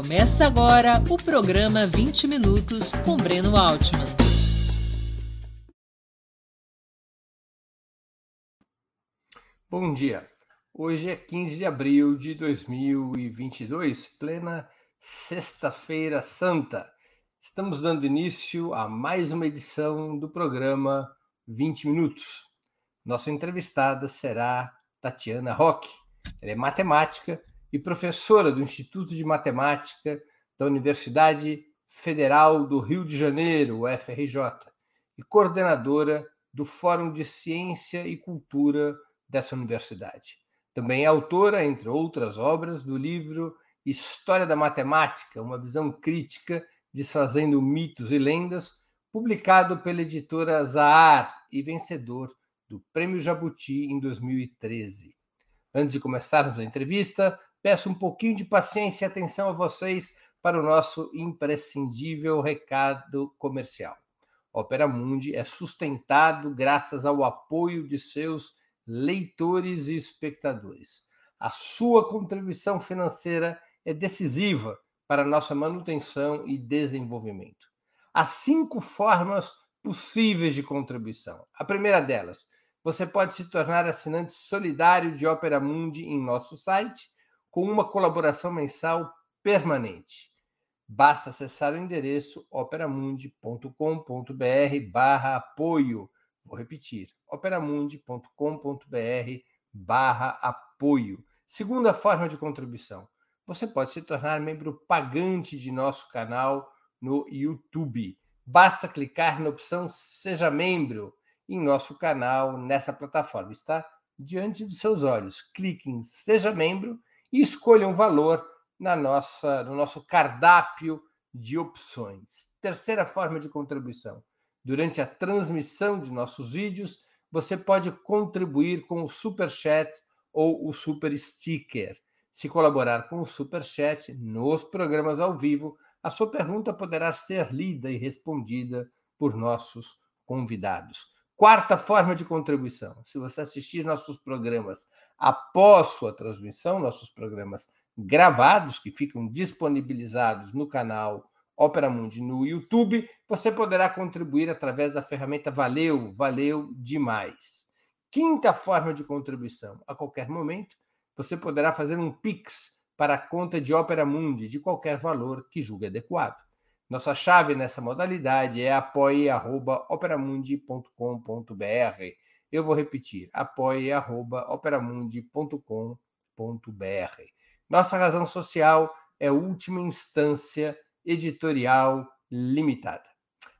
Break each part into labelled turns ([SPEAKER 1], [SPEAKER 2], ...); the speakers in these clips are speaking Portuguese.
[SPEAKER 1] Começa agora o programa 20 Minutos com Breno Altman.
[SPEAKER 2] Bom dia. Hoje é 15 de abril de 2022, plena Sexta-feira Santa. Estamos dando início a mais uma edição do programa 20 Minutos. Nossa entrevistada será Tatiana Roque. Ela é matemática e professora do Instituto de Matemática da Universidade Federal do Rio de Janeiro, UFRJ, e coordenadora do Fórum de Ciência e Cultura dessa universidade. Também é autora, entre outras obras, do livro História da Matemática, uma visão crítica desfazendo mitos e lendas, publicado pela editora Zahar e vencedor do Prêmio Jabuti em 2013. Antes de começarmos a entrevista, Peço um pouquinho de paciência e atenção a vocês para o nosso imprescindível recado comercial. Opera Mundi é sustentado graças ao apoio de seus leitores e espectadores. A sua contribuição financeira é decisiva para nossa manutenção e desenvolvimento. Há cinco formas possíveis de contribuição. A primeira delas, você pode se tornar assinante solidário de Opera Mundi em nosso site com uma colaboração mensal permanente. Basta acessar o endereço operamundi.com.br barra apoio. Vou repetir, operamundi.com.br barra apoio. Segunda forma de contribuição. Você pode se tornar membro pagante de nosso canal no YouTube. Basta clicar na opção Seja Membro em nosso canal nessa plataforma. Está diante dos seus olhos. Clique em Seja Membro e escolha um valor na nossa, no nosso cardápio de opções. Terceira forma de contribuição. Durante a transmissão de nossos vídeos, você pode contribuir com o Super Chat ou o Super Sticker. Se colaborar com o Super Chat nos programas ao vivo, a sua pergunta poderá ser lida e respondida por nossos convidados. Quarta forma de contribuição: se você assistir nossos programas após sua transmissão, nossos programas gravados, que ficam disponibilizados no canal Opera Mundi no YouTube, você poderá contribuir através da ferramenta Valeu, valeu demais. Quinta forma de contribuição: a qualquer momento, você poderá fazer um Pix para a conta de Opera Mundi de qualquer valor que julgue adequado. Nossa chave nessa modalidade é apoie.operamundi.com.br. Eu vou repetir: apoie.operamundi.com.br. Nossa razão social é última instância editorial limitada.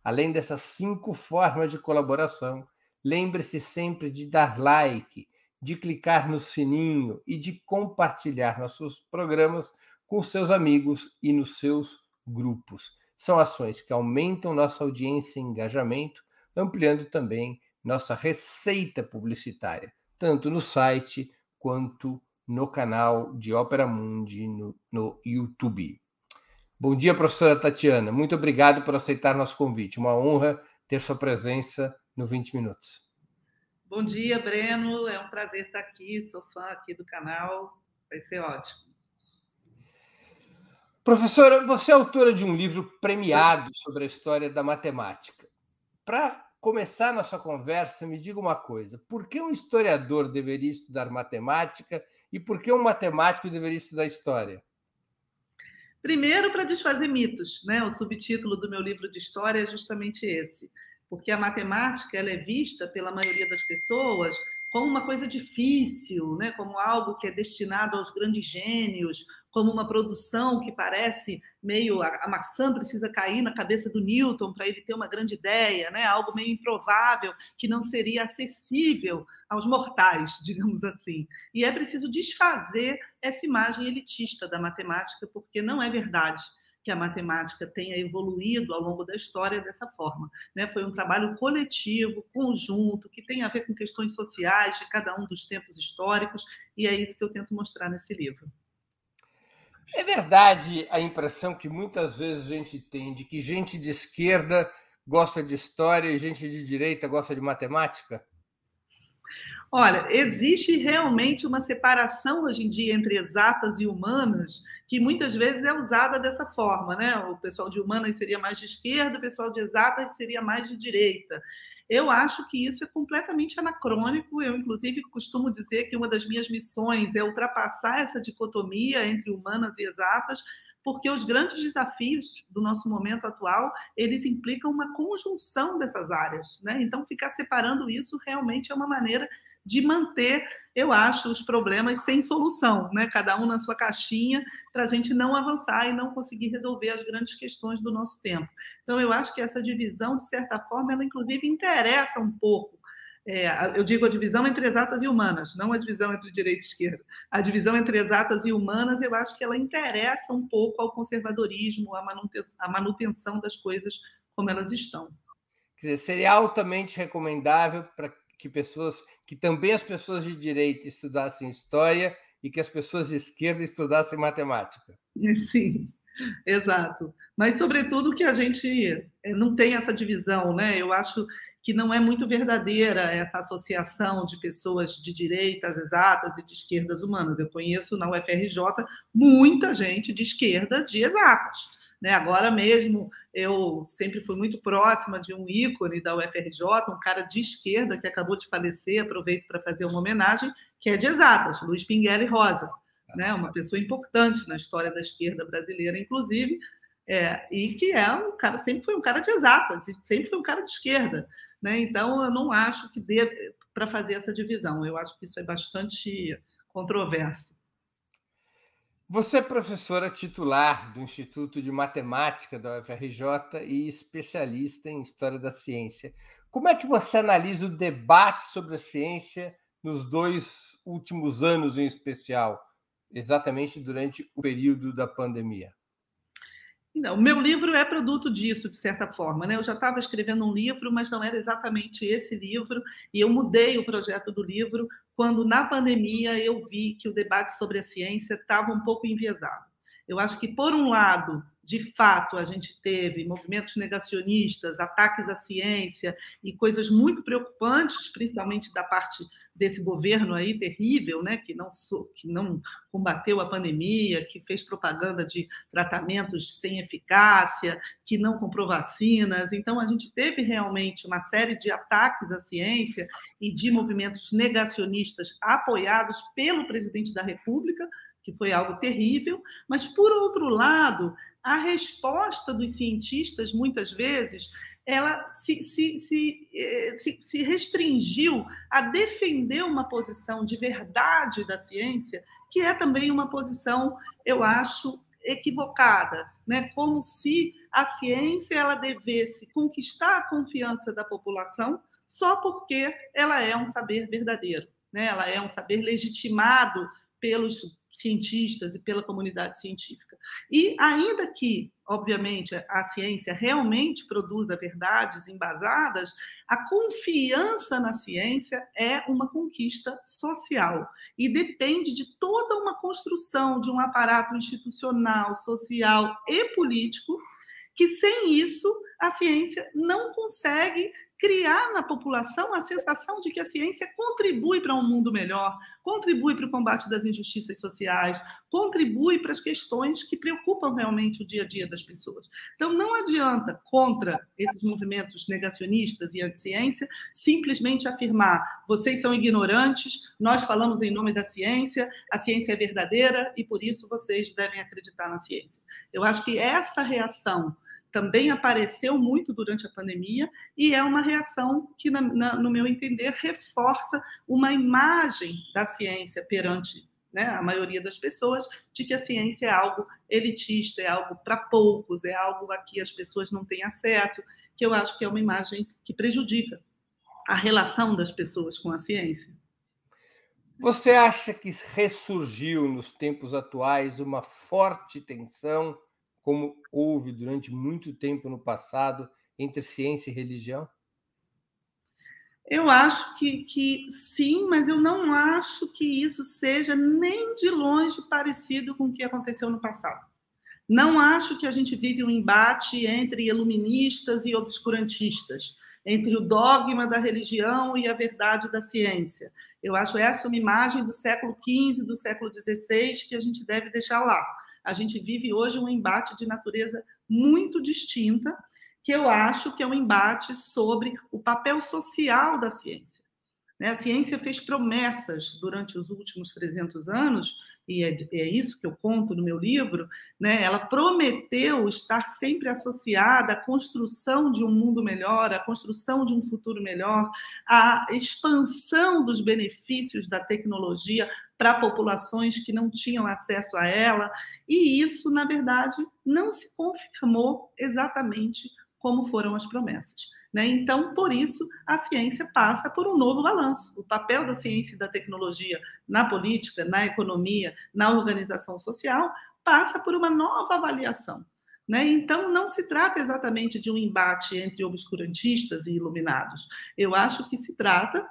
[SPEAKER 2] Além dessas cinco formas de colaboração, lembre-se sempre de dar like, de clicar no sininho e de compartilhar nossos programas com seus amigos e nos seus grupos. São ações que aumentam nossa audiência e engajamento, ampliando também nossa receita publicitária, tanto no site quanto no canal de Ópera Mundi no, no YouTube. Bom dia, professora Tatiana. Muito obrigado por aceitar nosso convite. Uma honra ter sua presença no 20 Minutos.
[SPEAKER 3] Bom dia, Breno. É um prazer estar aqui. Sou fã aqui do canal. Vai ser ótimo.
[SPEAKER 2] Professora, você é autora de um livro premiado sobre a história da matemática. Para começar nossa conversa, me diga uma coisa: por que um historiador deveria estudar matemática e por que um matemático deveria estudar história?
[SPEAKER 3] Primeiro, para desfazer mitos, né? O subtítulo do meu livro de história é justamente esse, porque a matemática ela é vista pela maioria das pessoas como uma coisa difícil, né? como algo que é destinado aos grandes gênios, como uma produção que parece meio a, maçã precisa cair na cabeça do Newton para ele ter uma grande ideia, né? algo meio improvável que não seria acessível aos mortais, digamos assim. E é preciso desfazer essa imagem elitista da matemática, porque não é verdade que a matemática tenha evoluído ao longo da história dessa forma. Né? Foi um trabalho coletivo, conjunto, que tem a ver com questões sociais de cada um dos tempos históricos, e é isso que eu tento mostrar nesse livro.
[SPEAKER 2] É verdade a impressão que muitas vezes a gente tem de que gente de esquerda gosta de história e gente de direita gosta de matemática?
[SPEAKER 3] Olha, existe realmente uma separação hoje em dia entre exatas e humanas, que muitas vezes é usada dessa forma, né? O pessoal de humanas seria mais de esquerda, o pessoal de exatas seria mais de direita. Eu acho que isso é completamente anacrônico. Eu, inclusive, costumo dizer que uma das minhas missões é ultrapassar essa dicotomia entre humanas e exatas, porque os grandes desafios do nosso momento atual eles implicam uma conjunção dessas áreas, né? Então, ficar separando isso realmente é uma maneira de manter, eu acho, os problemas sem solução, né? cada um na sua caixinha, para a gente não avançar e não conseguir resolver as grandes questões do nosso tempo. Então, eu acho que essa divisão, de certa forma, ela inclusive interessa um pouco. É, eu digo a divisão entre exatas e humanas, não a divisão entre direita e esquerda. A divisão entre exatas e humanas, eu acho que ela interessa um pouco ao conservadorismo, à manutenção, à manutenção das coisas como elas estão.
[SPEAKER 2] Quer dizer, seria altamente recomendável para que pessoas, que também as pessoas de direita estudassem história e que as pessoas de esquerda estudassem matemática.
[SPEAKER 3] Sim, exato. Mas sobretudo que a gente eh, não tem essa divisão, né? Eu acho que não é muito verdadeira essa associação de pessoas de direitas exatas e de esquerdas humanas. Eu conheço na UFRJ muita gente de esquerda de exatas né? Agora mesmo, eu sempre fui muito próxima de um ícone da UFRJ, um cara de esquerda que acabou de falecer, aproveito para fazer uma homenagem, que é de exatas, Luiz Pinguelli Rosa, né? uma pessoa importante na história da esquerda brasileira, inclusive, é, e que é um cara, sempre foi um cara de exatas, sempre foi um cara de esquerda. Né? Então, eu não acho que dê para fazer essa divisão, eu acho que isso é bastante controverso.
[SPEAKER 2] Você é professora titular do Instituto de Matemática da UFRJ e especialista em História da Ciência. Como é que você analisa o debate sobre a ciência nos dois últimos anos, em especial, exatamente durante o período da pandemia?
[SPEAKER 3] Não, o meu livro é produto disso, de certa forma. Né? Eu já estava escrevendo um livro, mas não era exatamente esse livro, e eu mudei o projeto do livro quando, na pandemia, eu vi que o debate sobre a ciência estava um pouco enviesado. Eu acho que, por um lado, de fato, a gente teve movimentos negacionistas, ataques à ciência e coisas muito preocupantes, principalmente da parte desse governo aí terrível, né, que não que não combateu a pandemia, que fez propaganda de tratamentos sem eficácia, que não comprou vacinas. Então a gente teve realmente uma série de ataques à ciência e de movimentos negacionistas apoiados pelo presidente da República, que foi algo terrível, mas por outro lado, a resposta dos cientistas, muitas vezes, ela se, se, eh, se, se restringiu a defender uma posição de verdade da ciência, que é também uma posição, eu acho, equivocada, né? como se a ciência ela devesse conquistar a confiança da população só porque ela é um saber verdadeiro, né? ela é um saber legitimado pelos cientistas e pela comunidade científica. E ainda que, obviamente, a ciência realmente produza verdades embasadas, a confiança na ciência é uma conquista social e depende de toda uma construção de um aparato institucional, social e político que sem isso a ciência não consegue criar na população a sensação de que a ciência contribui para um mundo melhor, contribui para o combate das injustiças sociais, contribui para as questões que preocupam realmente o dia a dia das pessoas. Então, não adianta, contra esses movimentos negacionistas e anti-ciência, simplesmente afirmar: vocês são ignorantes, nós falamos em nome da ciência, a ciência é verdadeira e por isso vocês devem acreditar na ciência. Eu acho que essa reação também apareceu muito durante a pandemia e é uma reação que, na, na, no meu entender, reforça uma imagem da ciência perante né, a maioria das pessoas de que a ciência é algo elitista, é algo para poucos, é algo a que as pessoas não têm acesso, que eu acho que é uma imagem que prejudica a relação das pessoas com a ciência.
[SPEAKER 2] Você acha que ressurgiu nos tempos atuais uma forte tensão como houve durante muito tempo no passado entre ciência e religião?
[SPEAKER 3] Eu acho que, que sim, mas eu não acho que isso seja nem de longe parecido com o que aconteceu no passado. Não acho que a gente vive um embate entre iluministas e obscurantistas, entre o dogma da religião e a verdade da ciência. Eu acho essa uma imagem do século XV, do século XVI, que a gente deve deixar lá. A gente vive hoje um embate de natureza muito distinta, que eu acho que é um embate sobre o papel social da ciência. Né? A ciência fez promessas durante os últimos 300 anos, e é, é, isso que eu conto no meu livro, né? ela prometeu estar sempre associada à construção de um mundo melhor, à construção de um futuro melhor, à expansão dos benefícios da tecnologia para populações que não tinham acesso a ela, e isso, na verdade, não se confirmou exatamente como foram as promessas. Né? Então, por isso, a ciência passa por um novo balanço. O papel da ciência e da tecnologia na política, na economia, na organização social, passa por uma nova avaliação. Né? Então, não se trata exatamente de um embate entre obscurantistas e iluminados. Eu acho que se trata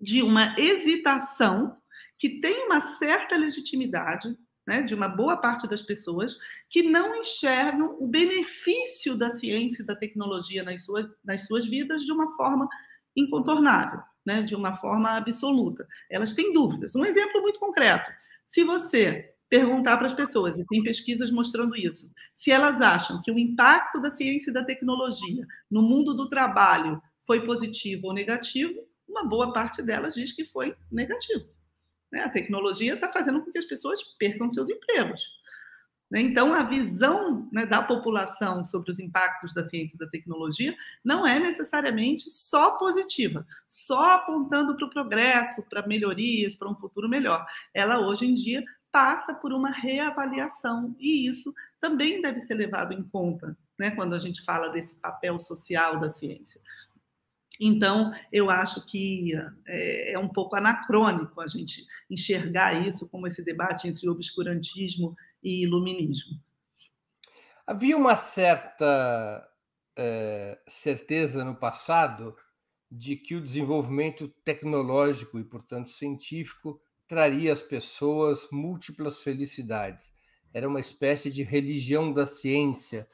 [SPEAKER 3] de uma hesitação que tem uma certa legitimidade, né, de uma boa parte das pessoas que não enxergam o benefício da ciência e da tecnologia nas suas, nas suas vidas de uma forma incontornável, né, de uma forma absoluta. Elas têm dúvidas. Um exemplo muito concreto: se você perguntar para as pessoas, e tem pesquisas mostrando isso, se elas acham que o impacto da ciência e da tecnologia no mundo do trabalho foi positivo ou negativo, uma boa parte delas diz que foi negativo. Né? A tecnologia está fazendo com que as pessoas percam seus empregos. Né? Então, a visão né, da população sobre os impactos da ciência e da tecnologia não é necessariamente só positiva, só apontando para o progresso, para melhorias, para um futuro melhor. Ela, hoje em dia, passa por uma reavaliação, e isso também deve ser levado em conta né, quando a gente fala desse papel social da ciência. Então, eu acho que é, é, um pouco anacrônico a gente enxergar isso como esse debate entre obscurantismo e iluminismo.
[SPEAKER 2] Havia uma certa é, certeza no passado de que o desenvolvimento tecnológico e, portanto, científico traria às pessoas múltiplas felicidades. Era uma espécie de religião da ciência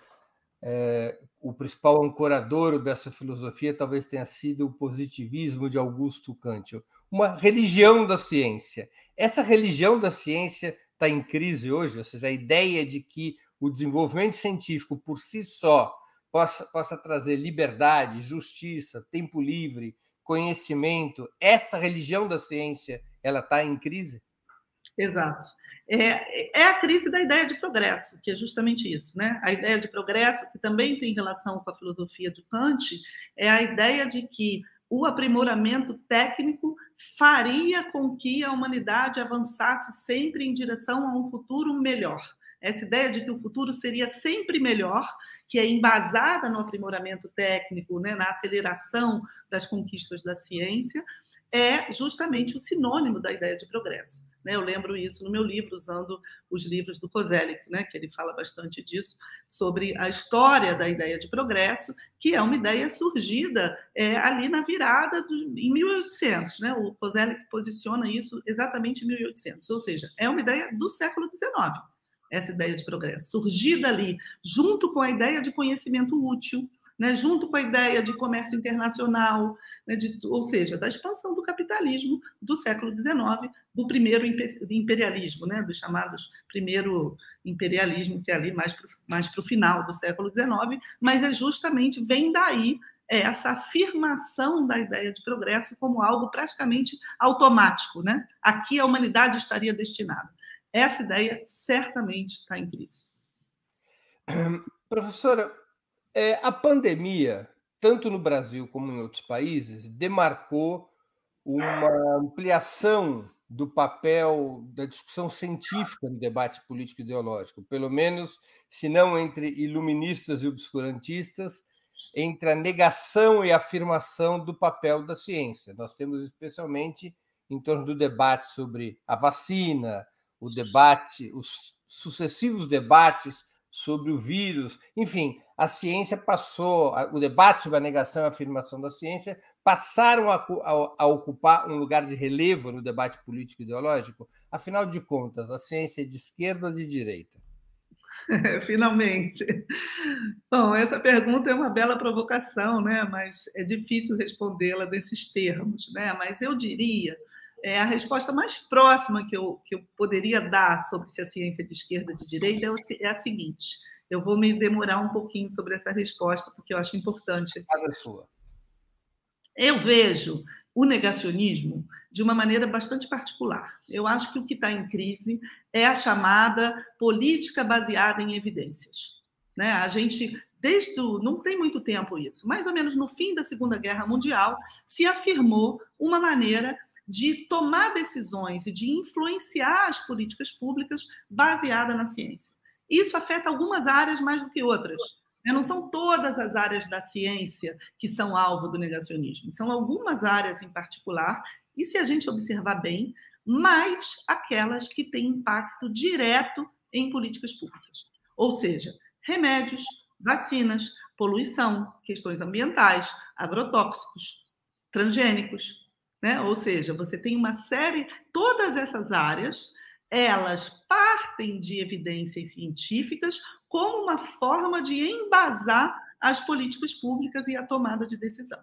[SPEAKER 2] é, o principal ancorador dessa filosofia talvez tenha sido o positivismo de Augusto Kant, uma religião da ciência. Essa religião da ciência está em crise hoje, ou seja, a ideia de que o desenvolvimento científico por si só possa, possa trazer liberdade, justiça, tempo livre, conhecimento, essa religião da ciência, ela está em crise?
[SPEAKER 3] Exato é, é a crise da ideia de progresso, que é justamente isso. Né? A ideia de progresso, que também tem relação com a filosofia de Kant, é a ideia de que o aprimoramento técnico faria com que a humanidade avançasse sempre em direção a um futuro melhor. Essa ideia de que o futuro seria sempre melhor, que é embasada no aprimoramento técnico, né, na aceleração das conquistas da ciência, é justamente o sinônimo da ideia de progresso. Né? Eu lembro isso no meu livro, usando os livros do Kozelik, né? que ele fala bastante disso, sobre a história da ideia de progresso, que é uma ideia surgida é, ali na virada do, em 1800. Né? O Kozelik posiciona isso exatamente em 1800, ou seja, é uma ideia do século XIX, essa ideia de progresso, surgida ali, junto com a ideia de conhecimento útil, né, junto com a ideia de comércio internacional, né, de, ou seja, da expansão do capitalismo do século XIX, do primeiro imperialismo, né, dos chamados primeiro imperialismo, que é ali mais para o final do século XIX, mas é justamente, vem daí essa afirmação da ideia de progresso como algo praticamente automático. Né? Aqui a humanidade estaria destinada. Essa ideia certamente está em crise.
[SPEAKER 2] Professora, é, a pandemia, tanto no Brasil como em outros países, demarcou uma ampliação do papel da discussão científica no debate político ideológico, pelo menos, se não entre iluministas e obscurantistas, entre a negação e a afirmação do papel da ciência. Nós temos especialmente em torno do debate sobre a vacina, o debate, os sucessivos debates sobre o vírus, enfim, a ciência passou, o debate sobre a negação e a afirmação da ciência passaram a, a, a, ocupar um lugar de relevo no debate político ideológico? Afinal de contas, a ciência é de esquerda ou de direita?
[SPEAKER 3] Finalmente. Bom, essa pergunta é uma bela provocação, né? mas é difícil respondê-la desses termos. Né? Mas eu diria é, a resposta mais próxima que eu, que eu poderia dar sobre se a ciência é de esquerda ou de direita é, é a seguinte. Eu vou me demorar um pouquinho sobre essa resposta, porque eu acho importante.
[SPEAKER 2] Faz a sua.
[SPEAKER 3] Eu vejo o negacionismo de uma maneira bastante particular. Eu acho que o que está em crise é a chamada política baseada em evidências. Né? A gente, desde o, não tem muito tempo isso, mais ou menos no fim da Segunda Guerra Mundial, se afirmou uma maneira de tomar decisões e de influenciar as políticas públicas baseada na ciência. Isso afeta algumas áreas mais do que outras. Né? Não são todas as áreas da ciência que são alvo do negacionismo, são algumas áreas em particular, e se a gente observar bem, mais aquelas que têm impacto direto em políticas públicas. Ou seja, remédios, vacinas, poluição, questões ambientais, agrotóxicos, transgênicos, né? Ou seja, você tem uma série, todas essas áreas, elas partem de evidências científicas como uma forma de embasar as políticas públicas e a tomada de decisão.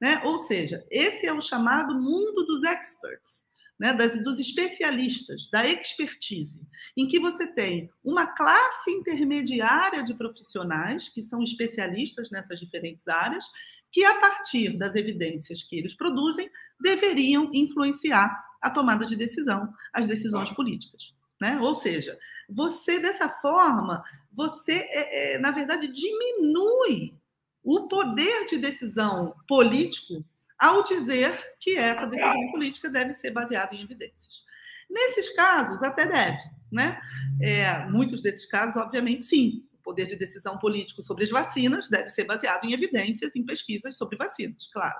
[SPEAKER 3] Né? Ou seja, esse é o chamado mundo dos experts, né? das, dos especialistas, da expertise, em que você tem uma classe intermediária de profissionais que são especialistas nessas diferentes áreas, que a partir das evidências que eles produzem deveriam influenciar a tomada de decisão, as decisões políticas. Né? Ou seja, você, dessa forma, você, é, é, na verdade, diminui o poder de decisão político ao dizer que essa decisão política deve ser baseada em evidências. Nesses casos, até deve. Né? É, muitos desses casos, obviamente, sim. Poder de decisão político sobre as vacinas deve ser baseado em evidências, em pesquisas sobre vacinas, claro.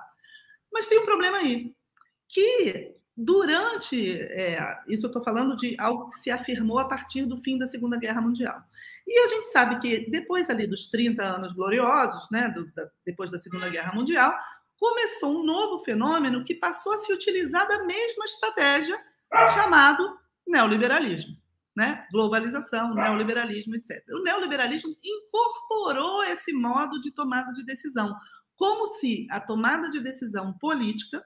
[SPEAKER 3] Mas tem um problema aí, que durante é, isso eu estou falando de algo que se afirmou a partir do fim da Segunda Guerra Mundial. E a gente sabe que depois ali dos 30 anos gloriosos, né, do, da, depois da Segunda Guerra Mundial, começou um novo fenômeno que passou a se utilizar da mesma estratégia chamado neoliberalismo, né? Globalização, neoliberalismo, etc. O neoliberalismo incorporou esse modo de tomada de decisão, como se a tomada de decisão política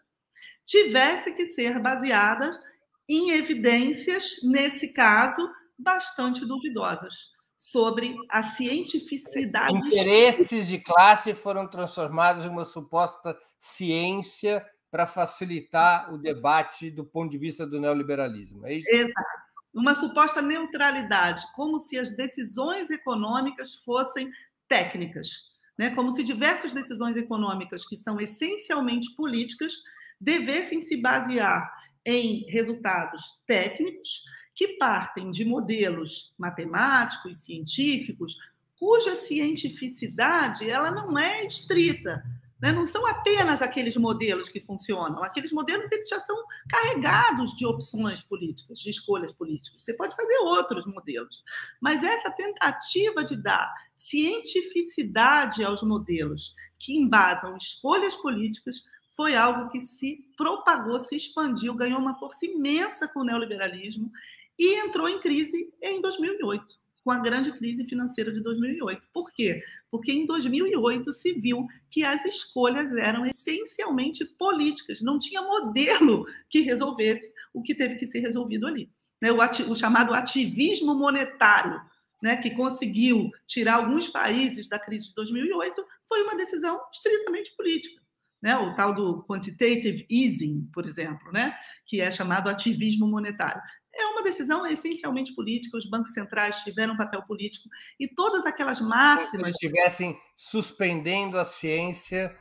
[SPEAKER 3] tivesse que ser baseadas em evidências, nesse caso, bastante duvidosas, sobre a cientificidade.
[SPEAKER 2] Interesses de classe foram transformados em uma suposta ciência para facilitar o debate do ponto de vista do neoliberalismo. É isso?
[SPEAKER 3] Exato. Uma suposta neutralidade, como se as decisões econômicas fossem técnicas, né? como se diversas decisões econômicas que são essencialmente políticas devessem se basear em resultados técnicos que partem de modelos matemáticos, científicos, cuja cientificidade ela não é estrita. Né? Não são apenas aqueles modelos que funcionam, aqueles modelos que já são carregados de opções políticas, de escolhas políticas. Você pode fazer outros modelos, mas essa tentativa de dar cientificidade aos modelos que embasam escolhas políticas foi algo que se propagou, se expandiu, ganhou uma força imensa com o neoliberalismo e entrou em crise em 2008, com a grande crise financeira de 2008. Por quê? Porque em 2008 se viu que as escolhas eram essencialmente políticas, não tinha modelo que resolvesse o que teve que ser resolvido ali. Né? O, o chamado ativismo monetário, né, que conseguiu tirar alguns países da crise de 2008, foi uma decisão estritamente política né? o tal do quantitative easing, por exemplo, né? que é chamado ativismo monetário. É uma decisão essencialmente política, os bancos centrais tiveram um papel político e todas aquelas máximas.
[SPEAKER 2] Se estivessem suspendendo a ciência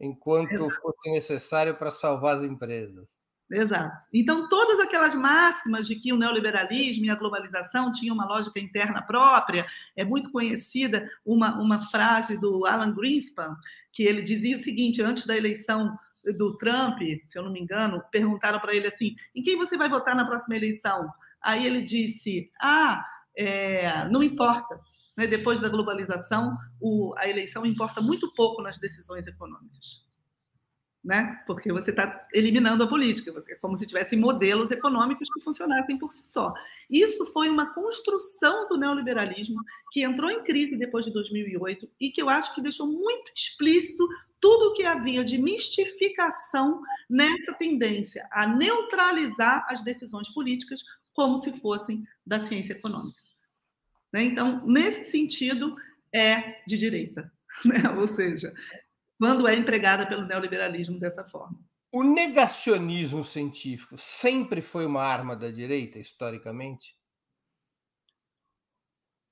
[SPEAKER 2] enquanto Exato. fosse necessário para salvar as empresas.
[SPEAKER 3] Exato. Então, todas aquelas máximas de que o neoliberalismo e a globalização tinham uma lógica interna própria, é muito conhecida uma, uma frase do Alan Greenspan, que ele dizia o seguinte, antes da eleição do Trump, se eu não me engano, perguntaram para ele assim, em quem você vai votar na próxima eleição? Aí ele disse, ah, é, não importa. Né? Depois da globalização, o, a eleição importa muito pouco nas decisões econômicas. Né? Porque você está eliminando a política, é como se tivessem modelos econômicos que funcionassem por si só. Isso foi uma construção do neoliberalismo que entrou em crise depois de 2008 e que eu acho que deixou muito explícito tudo o que havia de mistificação nessa tendência a neutralizar as decisões políticas como se fossem da ciência econômica. Né? Então, nesse sentido, é de direita. Né? Ou seja, quando é empregada pelo neoliberalismo dessa forma.
[SPEAKER 2] O negacionismo científico sempre foi uma arma da direita, historicamente?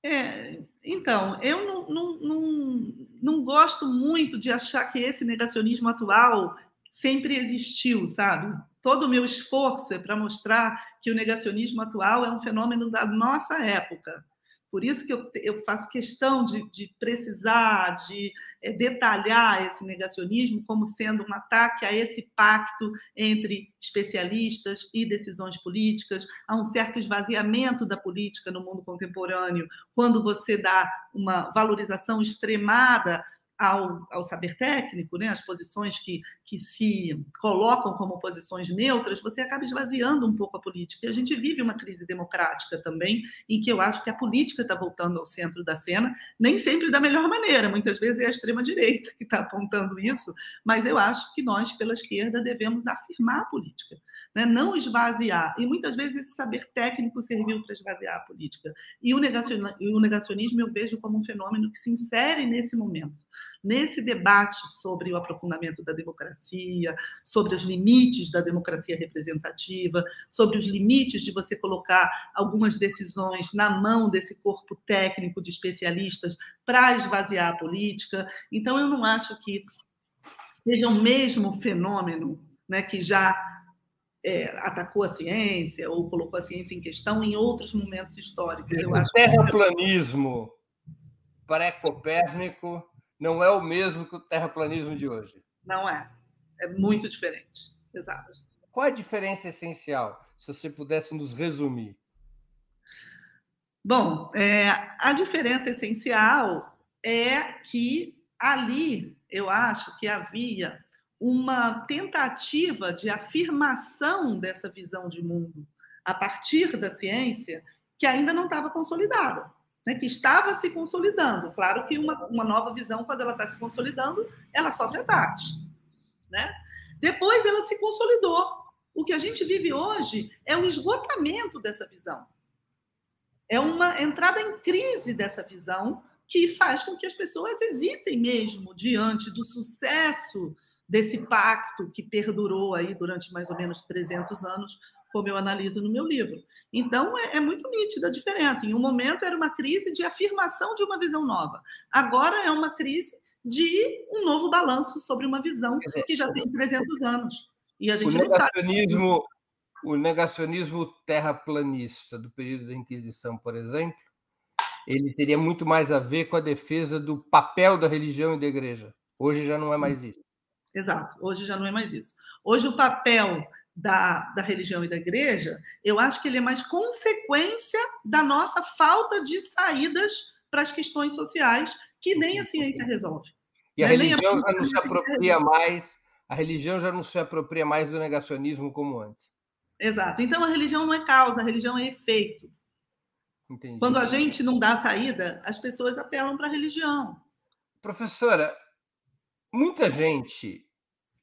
[SPEAKER 3] É, então, eu não, não, não, não gosto muito de achar que esse negacionismo atual sempre existiu, sabe? Todo o meu esforço é para mostrar que o negacionismo atual é um fenômeno da nossa época. Por isso que eu, eu faço questão de, de precisar, de é, detalhar esse negacionismo como sendo um ataque a esse pacto entre especialistas e decisões políticas, a um certo esvaziamento da política no mundo contemporâneo, quando você dá uma valorização extremada ao, ao saber técnico, né, as posições que, que se colocam como posições neutras, você acaba esvaziando um pouco a política. E a gente vive uma crise democrática também, em que eu acho que a política está voltando ao centro da cena, nem sempre da melhor maneira, muitas vezes é a extrema-direita que está apontando isso, mas eu acho que nós, pela esquerda, devemos afirmar a política né? não esvaziar. E muitas vezes esse saber técnico serviu para esvaziar a política. E o negacionismo eu vejo como um fenômeno que se insere nesse momento, nesse debate sobre o aprofundamento da democracia, sobre os limites da democracia representativa, sobre os limites de você colocar algumas decisões na mão desse corpo técnico de especialistas para esvaziar a política. Então, eu não acho que seja o mesmo fenômeno né, que já é, atacou a ciência ou colocou a ciência em questão em outros momentos históricos.
[SPEAKER 2] Eu o terraplanismo pré-copérnico não é o mesmo que o terraplanismo de hoje.
[SPEAKER 3] Não é. É muito diferente. Exato.
[SPEAKER 2] Qual a diferença essencial, se você pudesse nos resumir?
[SPEAKER 3] Bom, é, a diferença essencial é que ali eu acho que havia uma tentativa de afirmação dessa visão de mundo a partir da ciência que ainda não estava consolidada, né? que estava se consolidando. Claro que uma, uma nova visão, quando ela está se consolidando, ela sofre ataques. Né? Depois ela se consolidou. O que a gente vive hoje é um esgotamento dessa visão. É uma entrada em crise dessa visão que faz com que as pessoas hesitem mesmo diante do sucesso desse pacto que perdurou aí durante mais ou menos 300 anos, como eu analiso no meu livro. Então, é, é, muito nítida a diferença. Em um momento era uma crise de afirmação de uma visão nova, agora é uma crise de um novo balanço sobre uma visão que já tem 300 anos. E a gente
[SPEAKER 2] o negacionismo, sabe. o negacionismo terraplanista do período da Inquisição, por exemplo, ele teria muito mais a ver com a defesa do papel da religião e da igreja. Hoje já não é mais isso.
[SPEAKER 3] Exato. Hoje já não é mais isso. Hoje o papel da, da religião e da igreja, eu acho que ele é mais consequência da nossa falta de saídas para as questões sociais que nem a ciência resolve.
[SPEAKER 2] E a né? religião já não se apropria mais, a religião já não se apropria mais do negacionismo como antes.
[SPEAKER 3] Exato. Então a religião não é causa, a religião é efeito. Entendi. Quando a gente não dá saída, as pessoas apelam para a religião.
[SPEAKER 2] Professora, muita gente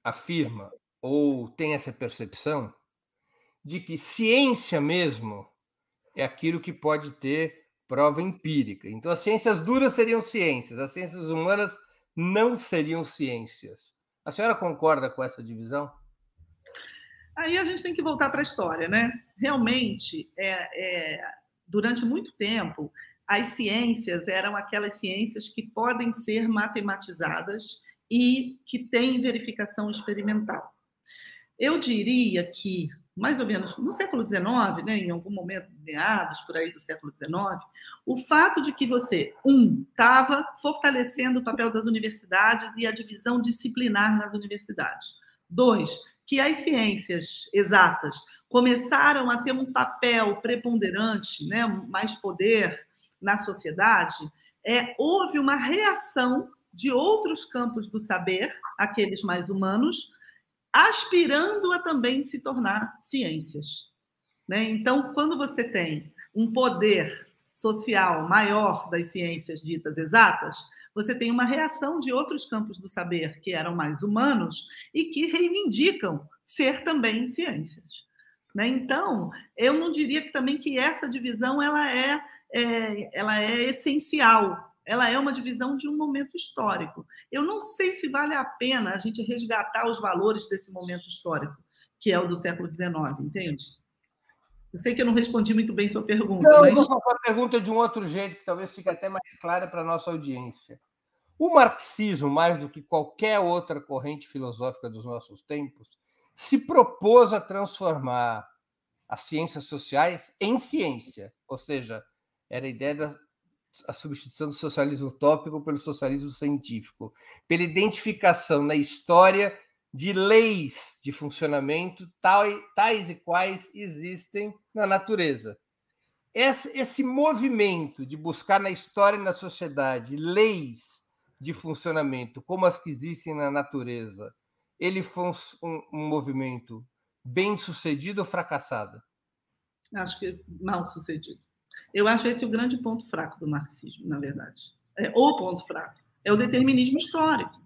[SPEAKER 2] afirma ou tem essa percepção de que ciência mesmo é aquilo que pode ter prova empírica. Então, as ciências duras seriam ciências, as ciências humanas não seriam ciências. A senhora concorda com essa divisão?
[SPEAKER 3] Aí a gente tem que voltar para a história, né? Realmente, é, é, durante muito tempo, as ciências eram aquelas ciências que podem ser matematizadas e que tem verificação experimental. Eu diria que, mais ou menos no século XIX, né, em algum momento, meados por aí do século XIX, o fato de que você, um, estava fortalecendo o papel das universidades e a divisão disciplinar nas universidades. Dois, que as ciências exatas começaram a ter um papel preponderante, né, mais poder na sociedade, é, houve uma reação de outros campos do saber, aqueles mais humanos, aspirando a também se tornar ciências. Né? Então, quando você tem um poder social maior das ciências ditas exatas, você tem uma reação de outros campos do saber que eram mais humanos e que reivindicam ser também ciências. Né? Então, eu não diria que também que essa divisão ela é, é, ela é essencial ela é uma divisão de um momento histórico. Eu não sei se vale a pena a gente resgatar os valores desse momento histórico, que é o do século XIX, entende? Eu sei que eu não respondi muito bem sua pergunta.
[SPEAKER 2] Não,
[SPEAKER 3] mas...
[SPEAKER 2] vou fazer a pergunta de um outro jeito, que talvez fique até mais clara para a nossa audiência. O marxismo, mais do que qualquer outra corrente filosófica dos nossos tempos, se propôs a transformar as ciências sociais em ciência, ou seja, era a ideia da a substituição do socialismo utópico pelo socialismo científico, pela identificação na história de leis de funcionamento tais e quais existem na natureza. Esse, movimento de buscar na história e na sociedade leis de funcionamento como as que existem na natureza, ele foi um, um movimento bem sucedido ou fracassado?
[SPEAKER 3] Acho que mal sucedido. Eu acho esse o grande ponto fraco do marxismo, na verdade. É, o ponto fraco é o determinismo histórico,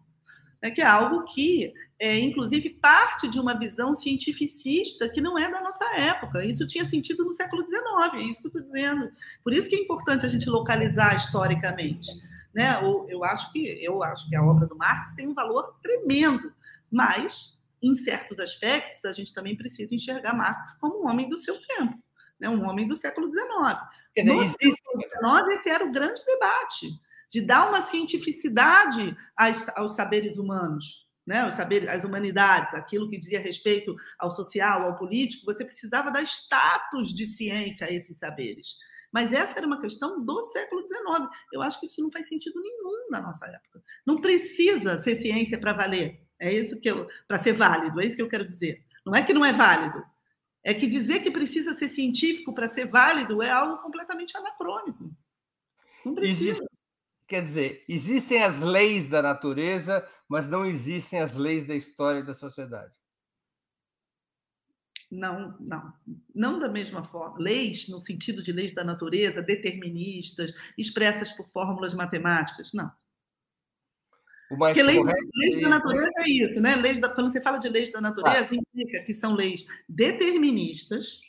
[SPEAKER 3] né, que é algo que, é, inclusive, parte de uma visão cientificista que não é da nossa época. Isso tinha sentido no século XIX, é isso que eu estou dizendo. Por isso que é importante a gente localizar historicamente. Né? Eu, eu, acho que, eu acho que a obra do Marx tem um valor tremendo, mas, em certos aspectos, a gente também precisa enxergar Marx como um homem do seu tempo né, um homem do século XIX. Quer dizer, no existe... século XIX, esse era o grande debate, de dar uma cientificidade aos, aos saberes humanos, né, os saberes, as humanidades, aquilo que dizia respeito ao social, ao político, você precisava dar status de ciência a esses saberes. Mas essa era uma questão do século XIX. Eu acho que isso não faz sentido nenhum na nossa época. Não precisa ser ciência para valer. É isso que eu para ser válido. É isso que eu quero dizer. Não é que não é válido. É que dizer que precisa ser científico para ser válido é algo completamente anacrônico. Não precisa. Existe,
[SPEAKER 2] quer dizer, existem as leis da natureza, mas não existem as leis da história e da sociedade.
[SPEAKER 3] Não, não. Não da mesma forma. Leis, no sentido de leis da natureza, deterministas, expressas por fórmulas matemáticas, não. Porque leis, leis da natureza é isso, né? Leis da, quando você fala de leis da natureza, ah. implica que são leis deterministas,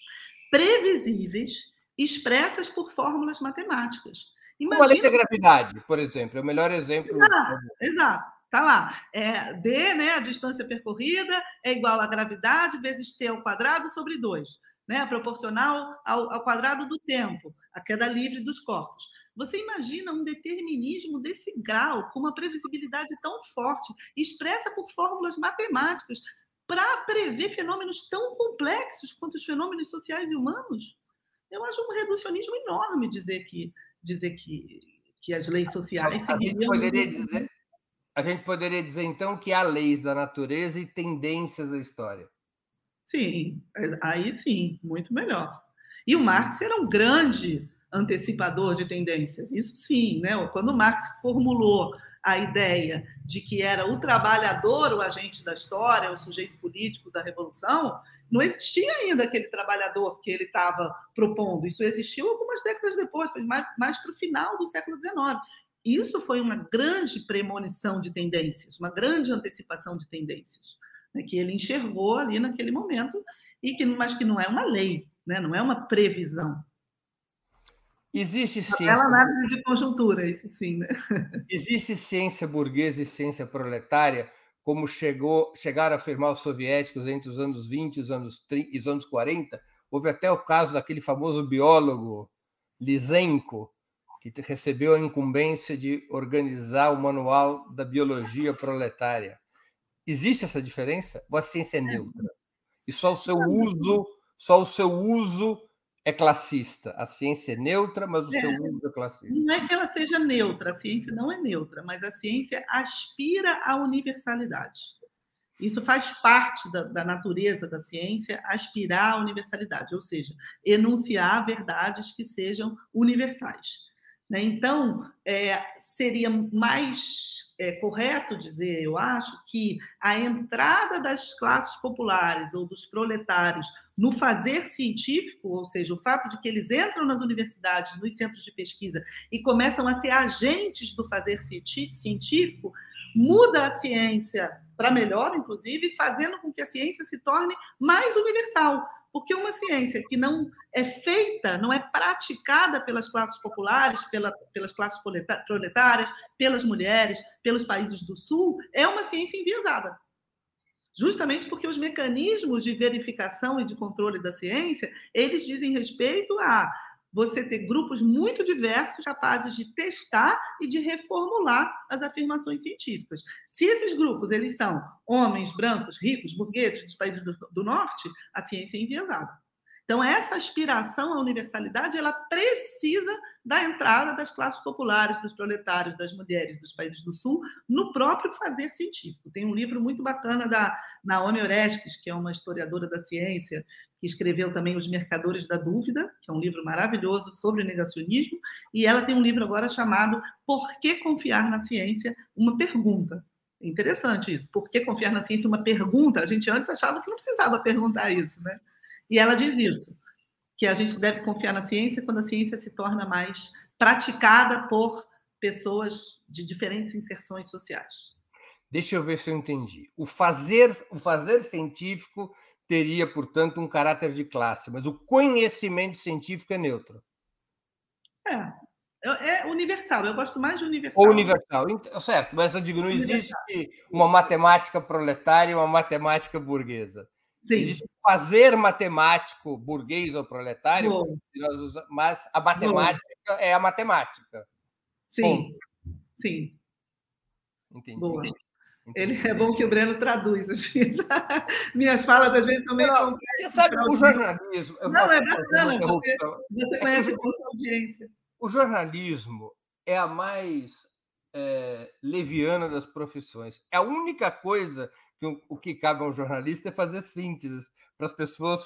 [SPEAKER 3] previsíveis, expressas por fórmulas matemáticas.
[SPEAKER 2] Imagina... Como a lei da gravidade, por exemplo, é o melhor exemplo.
[SPEAKER 3] Exato, exato. Tá lá. É, D, né, a distância percorrida, é igual à gravidade vezes T ao quadrado sobre 2, né, proporcional ao, ao quadrado do tempo, a queda livre dos corpos. Você imagina um determinismo desse grau, com uma previsibilidade tão forte, expressa por fórmulas matemáticas, para prever fenômenos tão complexos quanto os fenômenos sociais e humanos? Eu acho um reducionismo enorme dizer que, dizer que, que as leis sociais
[SPEAKER 2] seguiriam. Dizer, a gente poderia dizer, então, que há leis da natureza e tendências da história.
[SPEAKER 3] Sim, aí sim, muito melhor. E o Marx era um grande antecipador de tendências. Isso sim, né? Quando Marx formulou a ideia de que era o trabalhador o agente da história, o sujeito político da revolução, não existia ainda aquele trabalhador que ele estava propondo. Isso existiu algumas décadas depois, mais, mais para o final do século XIX. Isso foi uma grande premonição de tendências, uma grande antecipação de tendências, né, que ele enxergou ali naquele momento, e que, mas que não é uma lei, né, não é uma previsão.
[SPEAKER 2] Existe ciência.
[SPEAKER 3] Ela análise de conjuntura, isso sim, né?
[SPEAKER 2] Existe ciência burguesa e ciência proletária, como chegou, chegaram a afirmar os soviéticos entre os anos 20 e os anos, 30, e os anos 40. Houve até o caso daquele famoso biólogo Lisenko, que recebeu a incumbência de organizar o manual da biologia proletária. Existe essa diferença? Ou a ciência é neutra? E só o seu uso, só o seu uso é classista. A ciência é neutra, mas o é, seu uso é classista.
[SPEAKER 3] Não é que ela seja neutra, a ciência não é neutra, mas a ciência aspira à universalidade. Isso faz parte da, da, natureza da ciência, aspirar à universalidade, ou seja, enunciar verdades que sejam universais. Né? Então, é, seria mais é, correto dizer, eu acho, que a entrada das classes populares ou dos proletários no fazer científico, ou seja, o fato de que eles entram nas universidades, nos centros de pesquisa e começam a ser agentes do fazer científico, muda a ciência para melhor, inclusive, fazendo com que a ciência se torne mais universal. Porque uma ciência que não é feita, não é praticada pelas classes populares, pela, pelas classes proletárias, pelas mulheres, pelos países do Sul, é uma ciência enviesada. Justamente porque os mecanismos de verificação e de controle da ciência, eles dizem respeito a você ter grupos muito diversos capazes de testar e de reformular as afirmações científicas. Se esses grupos eles são homens brancos, ricos, burgueses dos países do, do norte, a ciência é enviesada. Então, essa aspiração à universalidade, ela precisa da entrada das classes populares, dos proletários, das mulheres dos países do Sul, no próprio fazer científico. Tem um livro muito bacana da Naomi Oreskes, que é uma historiadora da ciência, que escreveu também Os Mercadores da Dúvida, que é um livro maravilhoso sobre negacionismo, e ela tem um livro agora chamado Por que confiar na ciência? Uma pergunta. Interessante isso. Por que confiar na ciência? Uma pergunta. A gente antes achava que não precisava perguntar isso, né? E ela diz isso, que a gente deve confiar na ciência quando a ciência se torna mais praticada por pessoas de diferentes inserções sociais.
[SPEAKER 2] Deixa eu ver se eu entendi. O fazer, o fazer científico teria, portanto, um caráter de classe, mas o conhecimento científico é neutro.
[SPEAKER 3] É, é universal. Eu gosto mais de universal.
[SPEAKER 2] Ou universal, certo. Mas eu digo, não existe uma matemática proletária e uma matemática burguesa. Sim. Existe fazer matemático burguês ou proletário, mas a matemática Boa. é a matemática.
[SPEAKER 3] Sim, Bom. sim. Entendi. Boa. Ele é bom que o Breno traduz. As minhas, minhas falas, às vezes, são meio
[SPEAKER 2] não, Você sabe o jornalismo.
[SPEAKER 3] Não, é bacana. Você, você é conhece a audiência.
[SPEAKER 2] O jornalismo é a mais é, leviana das profissões. É a única coisa que o, o que cabe a um jornalista é fazer sínteses para as pessoas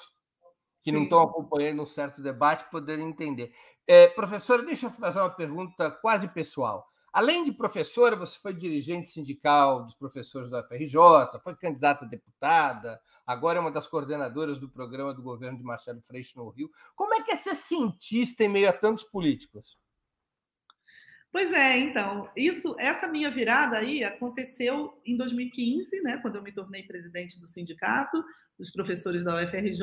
[SPEAKER 2] que Sim. não estão acompanhando um certo debate poderem entender. É, professora, deixa eu fazer uma pergunta quase pessoal. Além de professora, você foi dirigente sindical dos professores da FRJ, foi candidata a deputada, agora é uma das coordenadoras do programa do governo de Marcelo Freixo no Rio. Como é que é ser cientista em meio a tantos políticos?
[SPEAKER 3] Pois é, então, isso, essa minha virada aí aconteceu em 2015, né, quando eu me tornei presidente do sindicato dos professores da UFRJ,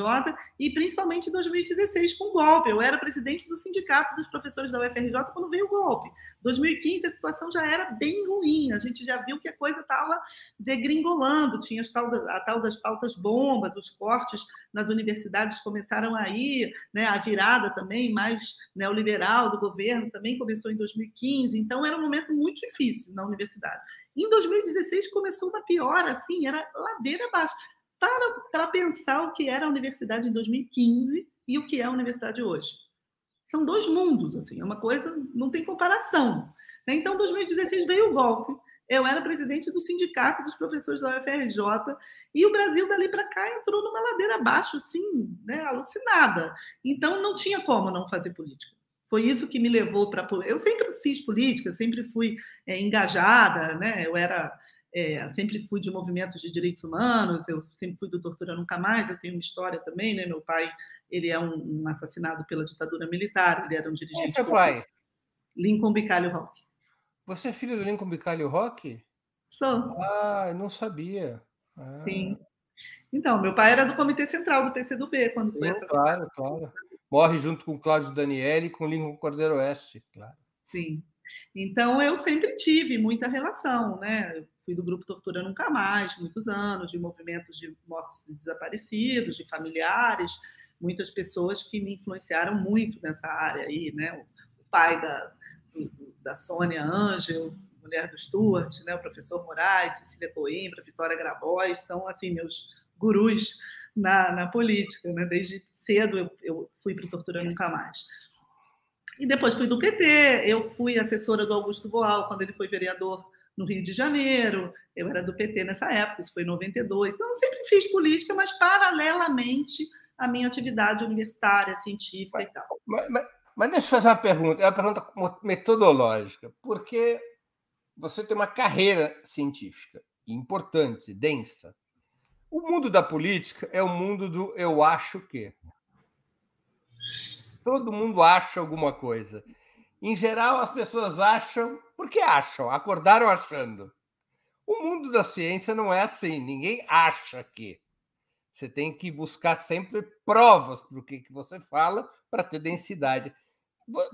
[SPEAKER 3] e principalmente em 2016 com o golpe. Eu era presidente do sindicato dos professores da UFRJ quando veio o golpe. 2015 a situação já era bem ruim, a gente já viu que a coisa estava degringolando, tinha a tal das pautas bombas, os cortes nas universidades começaram a ir, né, a virada também mais neoliberal do governo também começou em 2015, então era um momento muito difícil na universidade. Em 2016 começou uma pior, assim, era ladeira abaixo. Para, para pensar o que era a universidade em 2015 e o que é a universidade hoje. São dois mundos, assim, é uma coisa, não tem comparação. Então, 2016 veio o golpe, eu era presidente do sindicato dos professores da UFRJ e o Brasil dali para cá entrou numa ladeira abaixo, assim, né, alucinada. Então não tinha como não fazer política. Foi isso que me levou para eu sempre fiz política, sempre fui é, engajada, né? Eu era é, sempre fui de movimentos de direitos humanos, eu sempre fui do Tortura Nunca Mais, eu tenho uma história também, né? Meu pai, ele é um, um assassinado pela ditadura militar, ele era um dirigente... Quem é
[SPEAKER 2] seu pai?
[SPEAKER 3] Lincoln Bicalho Roque.
[SPEAKER 2] Você é filho do Lincoln Bicalho Rock?
[SPEAKER 3] Sou.
[SPEAKER 2] Ah, não sabia.
[SPEAKER 3] Ah. Sim. Então, meu pai era do Comitê Central do PCdoB quando foi essa.
[SPEAKER 2] Claro, claro. Morre junto com Cláudio Daniele e com Lincoln Cordeiro Oeste, claro.
[SPEAKER 3] Sim. Então, eu sempre tive muita relação, né? Fui do grupo Tortura Nunca Mais, muitos anos, de movimentos de mortos e desaparecidos, de familiares, muitas pessoas que me influenciaram muito nessa área aí, né? O pai da, da Sônia Ângel, mulher do Stuart, né, o professor Moraes, Cecília Coimbra, Vitória Grabois, são assim meus gurus na, na política. Né? Desde cedo eu, eu fui para o Tortura Nunca Mais. E depois fui do PT, eu fui assessora do Augusto Boal quando ele foi vereador no Rio de Janeiro, eu era do PT nessa época, isso foi em 92. Então, eu sempre fiz política, mas paralelamente à minha atividade universitária, científica
[SPEAKER 2] mas,
[SPEAKER 3] e tal.
[SPEAKER 2] Mas, mas, Mas deixa eu fazer uma pergunta, é uma pergunta metodológica, porque você tem uma carreira científica importante, densa. O mundo da política é o mundo do eu acho que. Todo mundo acha alguma coisa. Em geral, as pessoas acham porque acham, acordaram achando. O mundo da ciência não é assim, ninguém acha que. Você tem que buscar sempre provas para o que, você fala para ter densidade.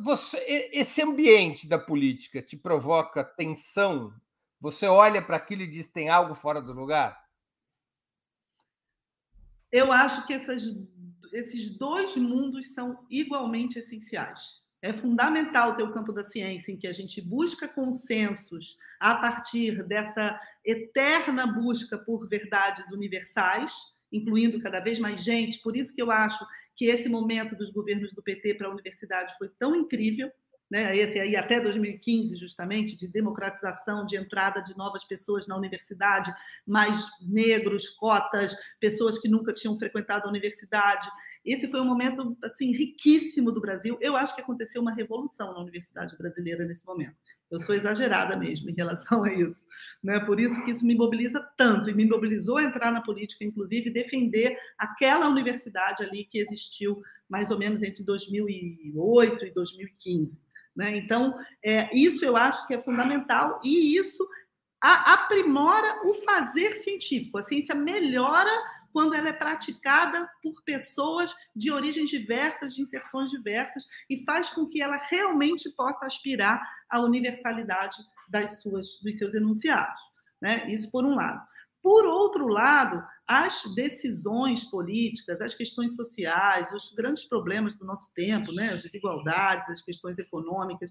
[SPEAKER 2] Você, esse ambiente da política te provoca tensão? Você olha para aquilo e diz tem algo fora do lugar?
[SPEAKER 3] Eu acho que essas, esses dois mundos são igualmente essenciais. É fundamental ter o campo da ciência, em que a gente busca consensos a partir dessa eterna busca por verdades universais, incluindo cada vez mais gente. Por isso que eu acho que esse momento dos governos do PT para a universidade foi tão incrível, né? esse aí até 2015, justamente, de democratização, de entrada de novas pessoas na universidade, mais negros, cotas, pessoas que nunca tinham frequentado a universidade. Esse foi um momento assim riquíssimo do Brasil. Eu acho que aconteceu uma revolução na universidade brasileira nesse momento. Eu sou exagerada mesmo em relação a isso, né? Por isso que isso me mobiliza tanto e me mobilizou a entrar na política, inclusive defender aquela universidade ali que existiu mais ou menos entre 2008 e 2015. Né? Então, é, isso eu acho que é fundamental e isso aprimora o fazer científico. A ciência melhora quando ela é praticada por pessoas de origens diversas, de inserções diversas, e faz com que ela realmente possa aspirar à universalidade das suas, dos seus enunciados. Né? Isso por um lado. Por outro lado, as decisões políticas, as questões sociais, os grandes problemas do nosso tempo, né? as desigualdades, as questões econômicas,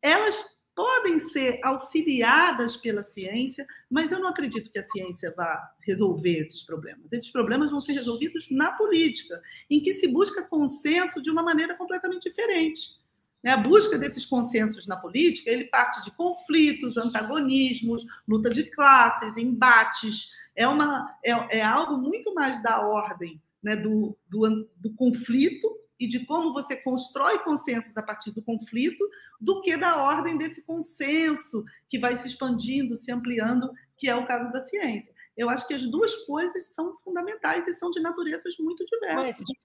[SPEAKER 3] elas podem ser auxiliadas pela ciência, mas eu não acredito que a ciência vá resolver esses problemas. Esses problemas vão ser resolvidos na política, em que se busca consenso de uma maneira completamente diferente. Né? A busca desses consensos na política, ele parte de conflitos, antagonismos, luta de classes, embates. É, uma, é, é algo muito mais da ordem né, do, do, do conflito e de como você constrói consensos a partir do conflito, do que da ordem desse consenso que vai se expandindo, se ampliando, que é o caso da ciência. Eu acho que as duas coisas são fundamentais e são de naturezas muito diversas. Mas,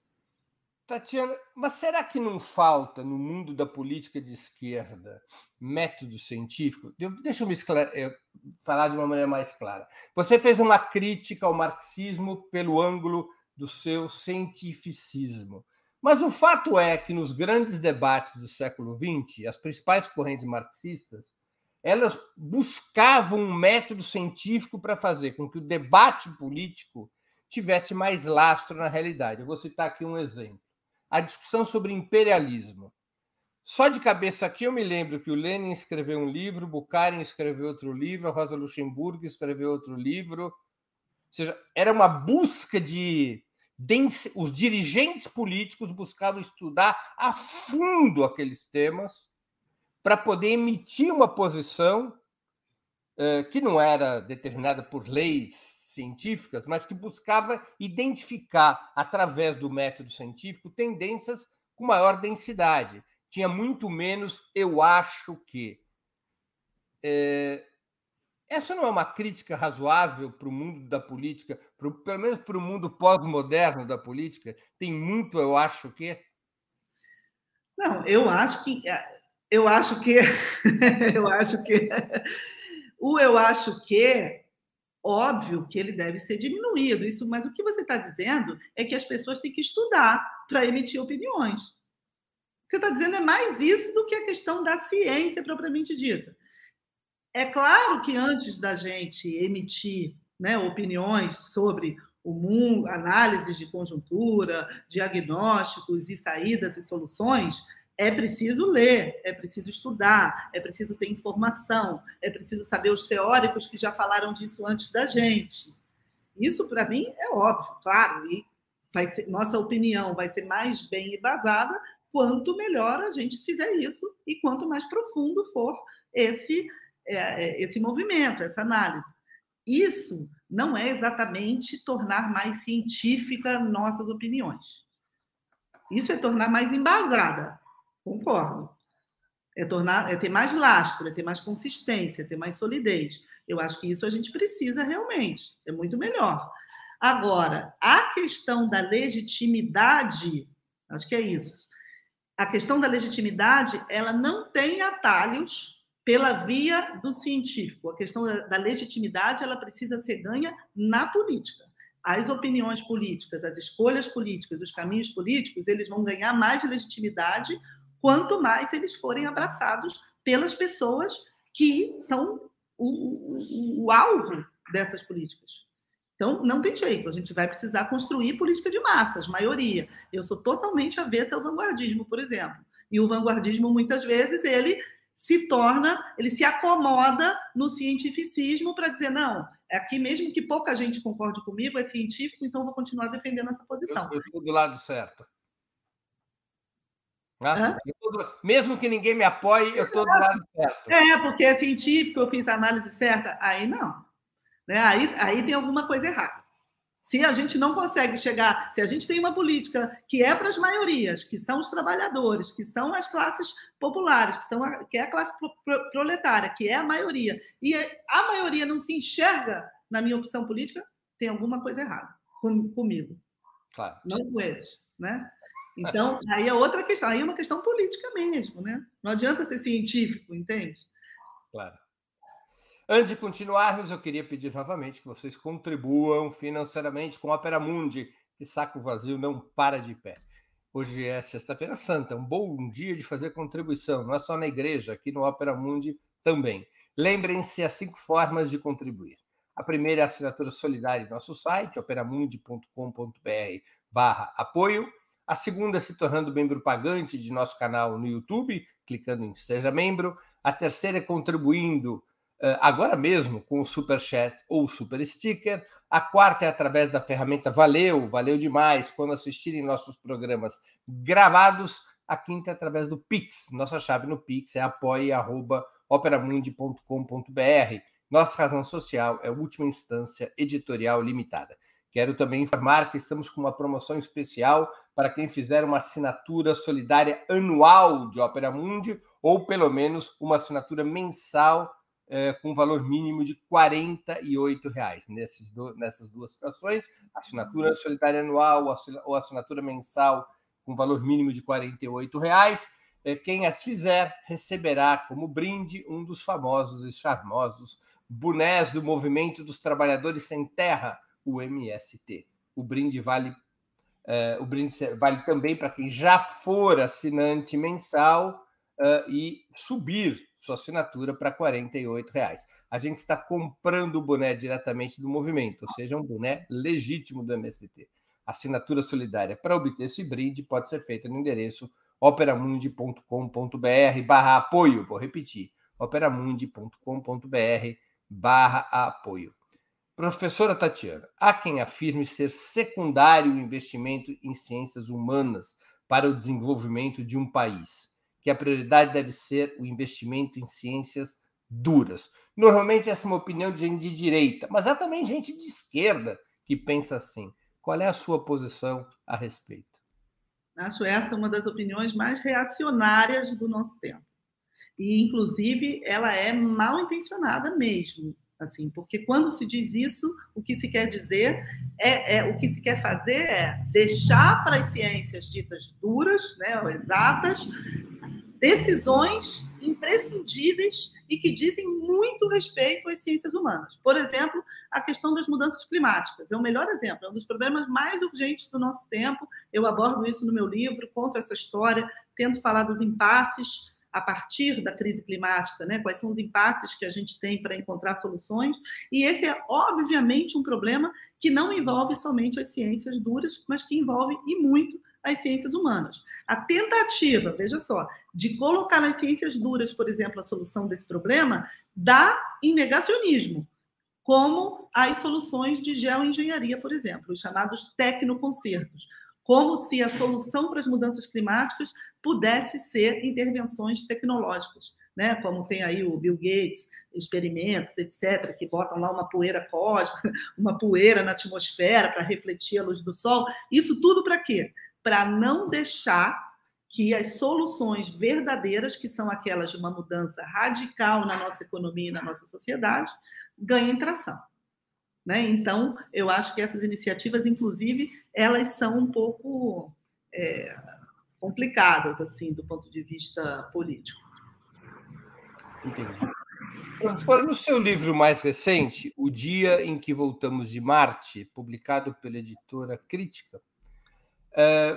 [SPEAKER 2] Tatiana, mas será que não falta no mundo da política de esquerda método científico? Deixa eu me eh, falar de uma maneira mais clara. Você fez uma crítica ao marxismo pelo ângulo do seu cientificismo. Mas o fato é que nos grandes debates do século XX, as principais correntes marxistas, elas buscavam um método científico para fazer com que o debate político tivesse mais lastro na realidade. Eu vou citar aqui um exemplo. A discussão sobre imperialismo. Só de cabeça aqui eu me lembro que o Lenin escreveu um livro, Bukharin escreveu outro livro, a Rosa Luxemburgo escreveu outro livro. Ou seja, era uma busca de os dirigentes políticos buscavam estudar a fundo aqueles temas para poder emitir uma posição eh, que não era determinada por leis científicas, mas que buscava identificar, através do método científico, tendências com maior densidade. Tinha muito menos eu acho que. É, essa não é uma crítica razoável para o mundo da política, pro, pelo menos para o mundo pós-moderno da política? Tem muito, eu acho que.
[SPEAKER 3] Não, eu acho que. É, eu acho que. eu acho que. O eu acho que. Óbvio que ele deve ser diminuído, isso, mas o que você está dizendo é que as pessoas têm que estudar para emitir opiniões. Você está dizendo é mais isso do que a questão da ciência propriamente dita. É claro que antes da gente emitir né, opiniões sobre o mundo, análises de conjuntura, diagnósticos e saídas e soluções, é preciso ler, é preciso estudar, é preciso ter informação, é preciso saber os teóricos que já falaram disso antes da gente. Isso, para mim, é óbvio, claro, e vai ser, nossa opinião vai ser mais bem embasada quanto melhor a gente fizer isso e quanto mais profundo for esse esse movimento, essa análise. Isso não é exatamente tornar mais científica nossas opiniões. Isso é tornar mais embasada. Concordo. É, tornar, é ter mais lastro, é ter mais consistência, é ter mais solidez. Eu acho que isso a gente precisa realmente. É muito melhor. Agora, a questão da legitimidade, acho que é isso. A questão da legitimidade, ela não tem atalhos pela via do científico. A questão da legitimidade, ela precisa ser ganha na política. As opiniões políticas, as escolhas políticas, os caminhos políticos, eles vão ganhar mais legitimidade quanto mais eles forem abraçados pelas pessoas que são o, o, o alvo dessas políticas. Então, não tem jeito, a gente vai precisar construir política de massas, maioria. Eu sou totalmente avessa ao vanguardismo, por exemplo. E o vanguardismo, muitas vezes, ele se torna, ele se acomoda no cientificismo para dizer, não, é aqui mesmo que pouca gente concorde comigo, é científico, então vou continuar defendendo essa posição.
[SPEAKER 2] Eu estou do lado certo. Né? Tô, mesmo que ninguém me apoie, eu estou do lado certo.
[SPEAKER 3] É, porque é científico, eu fiz a análise certa. Aí não. Né? Aí, aí tem alguma coisa errada. Se a gente não consegue chegar, se a gente tem uma política que é para as maiorias, que são os trabalhadores, que são as classes populares, que, são a, que é a classe proletária, que é a maioria, e a maioria não se enxerga na minha opção política, tem alguma coisa errada com, comigo. Claro. Não com eles. Né? Então, aí é outra questão, aí é uma questão política mesmo, né? Não adianta ser científico, entende?
[SPEAKER 2] Claro. Antes de continuarmos, eu queria pedir novamente que vocês contribuam financeiramente com a Opera Mundi, que saco vazio não para de pé. Hoje é Sexta-feira Santa, um bom dia de fazer contribuição, não é só na igreja, aqui no Opera Mundi também. Lembrem-se as cinco formas de contribuir. A primeira é a assinatura solidária em nosso site, operamundi.com.br barra apoio. A segunda é se tornando membro pagante de nosso canal no YouTube, clicando em Seja Membro. A terceira é contribuindo agora mesmo com o Super Chat ou Super Sticker. A quarta é através da ferramenta Valeu, valeu demais quando assistirem nossos programas gravados. A quinta é através do Pix. Nossa chave no Pix é apoie.operamundi.com.br. Nossa razão social é última instância editorial limitada. Quero também informar que estamos com uma promoção especial para quem fizer uma assinatura solidária anual de Opera Mundi ou pelo menos uma assinatura mensal é, com valor mínimo de R$ 48,00. Nesses do, nessas duas situações, assinatura solidária anual ou assinatura mensal com valor mínimo de R$ 48,00. É, quem as fizer receberá como brinde um dos famosos e charmosos bonés do Movimento dos Trabalhadores Sem Terra, o MST. O brinde vale, é, o brinde vale também para quem já for assinante mensal e subir sua assinatura para R$ reais. A gente está comprando o boné diretamente do movimento, ou seja, um boné legítimo do MST. Assinatura solidária para obter esse brinde pode ser feita no endereço operamundi.com.br barra apoio. Vou repetir, operamundi.com.br barra apoio. Professora Tatiana, há quem afirme ser secundário o investimento em ciências humanas para o desenvolvimento de um país que a prioridade deve ser o investimento em ciências duras. Normalmente essa é uma opinião de gente de direita, mas há também gente de esquerda que pensa assim. Qual é a sua posição a respeito?
[SPEAKER 3] Acho essa uma das opiniões mais reacionárias do nosso tempo. E, inclusive, ela é mal intencionada mesmo assim, porque quando se diz isso, o que se quer dizer é, é o que se quer fazer é deixar para as ciências ditas duras, né, exatas, decisões imprescindíveis e que dizem muito respeito às ciências humanas. Por exemplo, a questão das mudanças climáticas é o melhor exemplo, é um dos problemas mais urgentes do nosso tempo. Eu abordo isso no meu livro, conto essa história, tento falar dos impasses a partir da crise climática, né? quais são os impasses que a gente tem para encontrar soluções. E esse é, obviamente, um problema que não envolve somente as ciências duras, mas que envolve e muito as ciências humanas. A tentativa, veja só, de colocar nas ciências duras, por exemplo, a solução desse problema, dá em negacionismo, como as soluções de geoengenharia, por exemplo, os chamados tecnoconcertos como se a solução para as mudanças climáticas pudesse ser intervenções tecnológicas, né? Como tem aí o Bill Gates, experimentos, etc., que botam lá uma poeira cósmica, uma poeira na atmosfera para refletir a luz do sol. Isso tudo para quê? Para não deixar que as soluções verdadeiras, que são aquelas de uma mudança radical na nossa economia e na nossa sociedade, ganhem tração. Né? Então, eu acho que essas iniciativas, inclusive, elas são um pouco é, complicadas, assim, do ponto de vista político.
[SPEAKER 2] Entendi. Professor, no seu livro mais recente, O Dia em que Voltamos de Marte, publicado pela editora Crítica,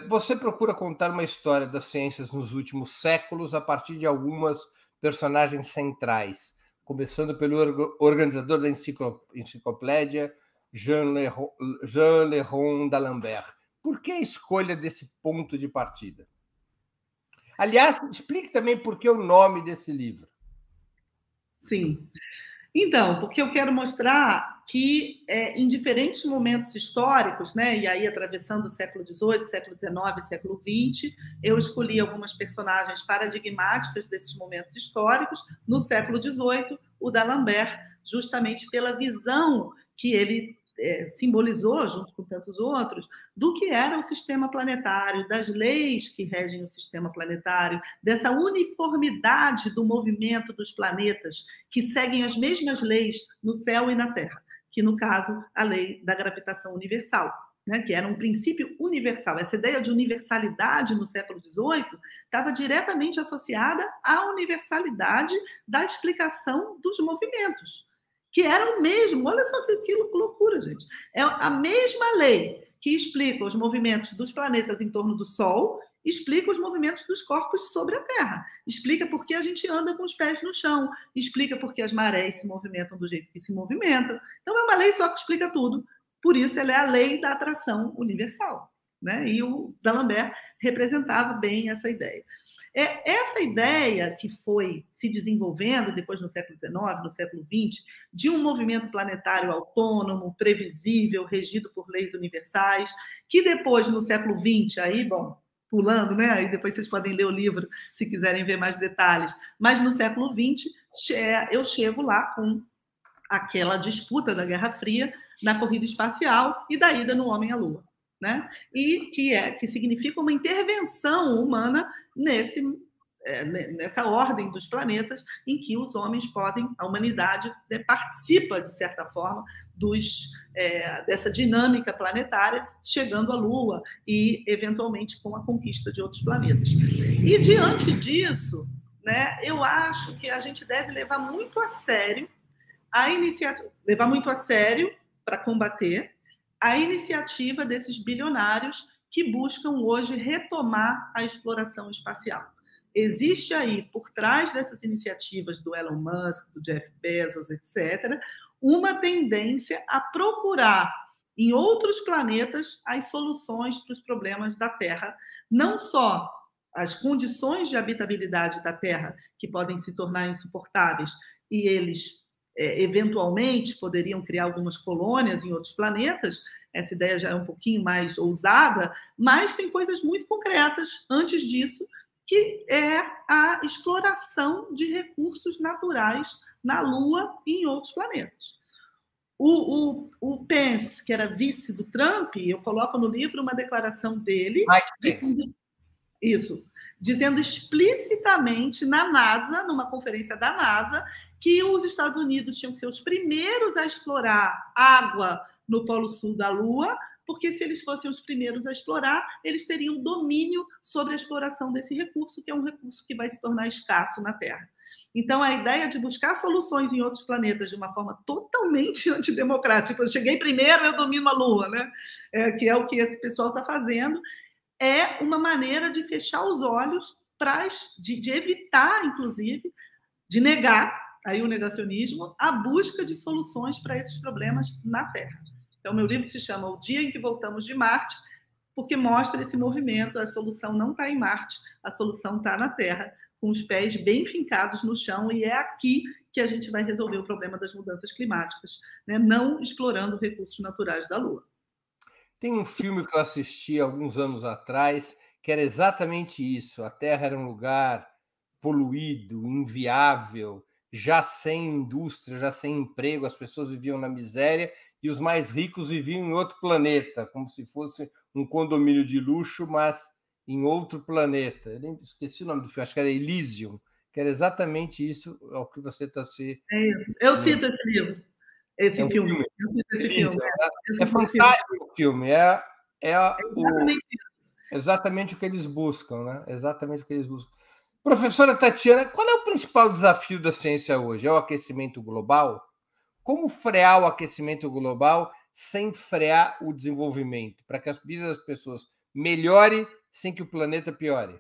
[SPEAKER 2] você procura contar uma história das ciências nos últimos séculos a partir de algumas personagens centrais, começando pelo organizador da enciclopédia, Jean Leron d'Alembert. Por que a escolha desse ponto de partida? Aliás, explique também por que o nome desse livro.
[SPEAKER 3] Sim. Então, porque eu quero mostrar que é, em diferentes momentos históricos, né, e aí atravessando o século XVIII, século XIX, século XX, eu escolhi algumas personagens paradigmáticas desses momentos históricos. No século XVIII, o D'Alembert, justamente pela visão que ele é, simbolizou, junto com tantos outros, do que era o sistema planetário, das leis que regem o sistema planetário, dessa uniformidade do movimento dos planetas, que seguem as mesmas leis no céu e na Terra, que, no caso, a lei da gravitação universal. Né, que era um princípio universal. Essa ideia de universalidade no século XVIII estava diretamente associada à universalidade da explicação dos movimentos que era o mesmo. Olha só que, que loucura, gente. É a mesma lei que explica os movimentos dos planetas em torno do Sol, explica os movimentos dos corpos sobre a Terra, explica por que a gente anda com os pés no chão, explica por que as marés se movimentam do jeito que se movimentam. Então, é uma lei só que explica tudo. Por isso, ela é a lei da atração universal. Né? E o D'Alembert representava bem essa ideia. É, essa ideia que foi se desenvolvendo depois no século XIX, no século XX, de um movimento planetário autônomo, previsível, regido por leis universais, que depois, no século XX, aí, bom, pulando, né? Aí depois vocês podem ler o livro se quiserem ver mais detalhes. Mas no século XX, eu chego lá com aquela disputa da Guerra Fria na corrida espacial e da ida no homem à Lua né? E que é que significa uma intervenção humana nesse é, nessa ordem dos planetas em que os homens podem, a humanidade né, participa de certa forma dos é, dessa dinâmica planetária, chegando à Lua e eventualmente com a conquista de outros planetas. E diante disso, né, eu acho que a gente deve levar muito a sério a iniciativa, levar muito a sério para combater a iniciativa desses bilionários que buscam hoje retomar a exploração espacial. Existe aí, por trás dessas iniciativas do Elon Musk, do Jeff Bezos, etc., uma tendência a procurar em outros planetas as soluções para os problemas da Terra, não só as condições de habitabilidade da Terra, que podem se tornar insuportáveis, e eles é, eventualmente poderiam criar algumas colônias em outros planetas, essa ideia já é um pouquinho mais ousada, mas tem coisas muito concretas antes disso, que é a exploração de recursos naturais na Lua e em outros planetas. O, o, o Pence, que era vice do Trump, eu coloco no livro uma declaração dele. De, isso, dizendo explicitamente na NASA, numa conferência da NASA, que os Estados Unidos tinham que ser os primeiros a explorar água no Polo Sul da Lua, porque se eles fossem os primeiros a explorar, eles teriam domínio sobre a exploração desse recurso, que é um recurso que vai se tornar escasso na Terra. Então, a ideia de buscar soluções em outros planetas de uma forma totalmente antidemocrática, eu cheguei primeiro, eu domino a Lua, né? É, que é o que esse pessoal está fazendo, é uma maneira de fechar os olhos, para de, de evitar, inclusive, de negar aí o negacionismo, a busca de soluções para esses problemas na Terra. Então, meu livro se chama O Dia em que Voltamos de Marte, porque mostra esse movimento. A solução não está em Marte, a solução está na Terra, com os pés bem fincados no chão, e é aqui que a gente vai resolver o problema das mudanças climáticas, né? não explorando recursos naturais da Lua.
[SPEAKER 2] Tem um filme que eu assisti alguns anos atrás que era exatamente isso: a Terra era um lugar poluído, inviável, já sem indústria, já sem emprego, as pessoas viviam na miséria e os mais ricos viviam em outro planeta, como se fosse um condomínio de luxo, mas em outro planeta. Eu esqueci o nome do filme, acho que era Elysium, que era exatamente isso ao que você está se.
[SPEAKER 3] É isso. Eu cito esse livro, esse é um filme. filme. Eu cito esse Elysium,
[SPEAKER 2] filme. É, é fantástico o filme. É, é, é exatamente, o, exatamente o que eles buscam, né? Exatamente o que eles buscam. Professora Tatiana, qual é o principal desafio da ciência hoje? É o aquecimento global? Como frear o aquecimento global sem frear o desenvolvimento, para que as vidas das pessoas melhore sem que o planeta piore?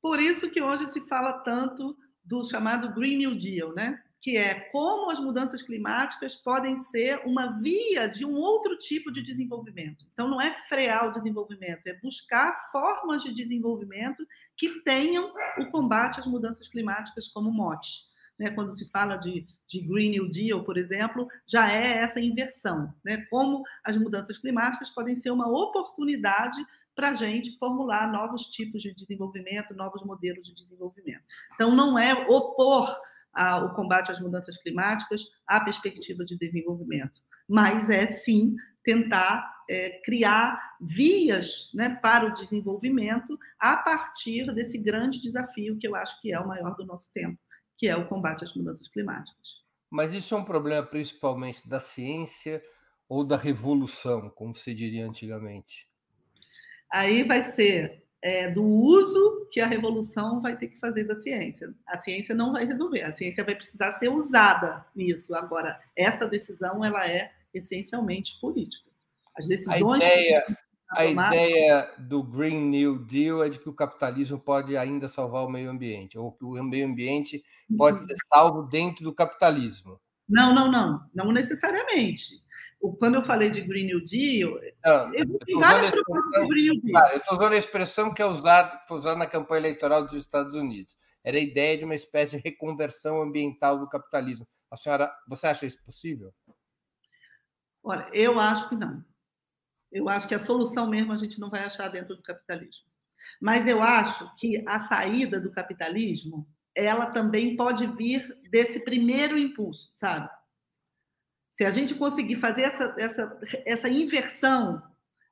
[SPEAKER 3] Por isso que hoje se fala tanto do chamado Green New Deal, né? que é como as mudanças climáticas podem ser uma via de um outro tipo de desenvolvimento. Então, não é frear o desenvolvimento, é buscar formas de desenvolvimento que tenham o combate às mudanças climáticas como mote. Né? Quando se fala de, de Green New Deal, por exemplo, já é essa inversão. Né? Como as mudanças climáticas podem ser uma oportunidade para a gente formular novos tipos de desenvolvimento, novos modelos de desenvolvimento. Então, não é opor a, o combate às mudanças climáticas à perspectiva de desenvolvimento, mas é sim tentar é, criar vias né, para o desenvolvimento a partir desse grande desafio que eu acho que é o maior do nosso tempo, que é o combate às mudanças climáticas.
[SPEAKER 2] Mas isso é um problema principalmente da ciência ou da revolução, como se diria antigamente?
[SPEAKER 3] Aí vai ser é, do uso que a revolução vai ter que fazer da ciência. A ciência não vai resolver, a ciência vai precisar ser usada nisso. Agora, essa decisão ela é essencialmente política. As decisões.
[SPEAKER 2] A ideia, a ideia do Green New Deal é de que o capitalismo pode ainda salvar o meio ambiente, ou que o meio ambiente pode uhum. ser salvo dentro do capitalismo.
[SPEAKER 3] Não, não, não, não necessariamente quando eu falei de Green New Deal, não,
[SPEAKER 2] tem várias propostas do Green New Deal. eu estou usando a expressão que é usada, usada na campanha eleitoral dos Estados Unidos. Era a ideia de uma espécie de reconversão ambiental do capitalismo. A senhora, você acha isso possível?
[SPEAKER 3] Olha, eu acho que não. Eu acho que a solução mesmo a gente não vai achar dentro do capitalismo. Mas eu acho que a saída do capitalismo, ela também pode vir desse primeiro impulso, sabe? Se a gente conseguir fazer essa, essa, essa inversão,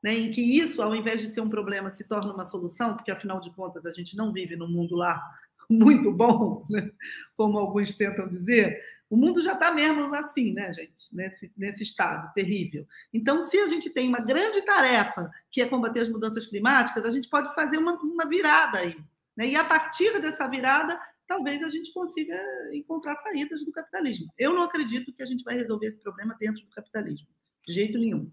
[SPEAKER 3] né, em que isso, ao invés de ser um problema, se torna uma solução, porque afinal de contas a gente não vive num mundo lá muito bom, né, como alguns tentam dizer, o mundo já está mesmo assim, né, gente, nesse, nesse estado terrível. Então, se a gente tem uma grande tarefa, que é combater as mudanças climáticas, a gente pode fazer uma, uma virada aí. Né? E a partir dessa virada, talvez a gente consiga encontrar saídas do capitalismo. Eu não acredito que a gente vai resolver esse problema dentro do capitalismo, de jeito nenhum.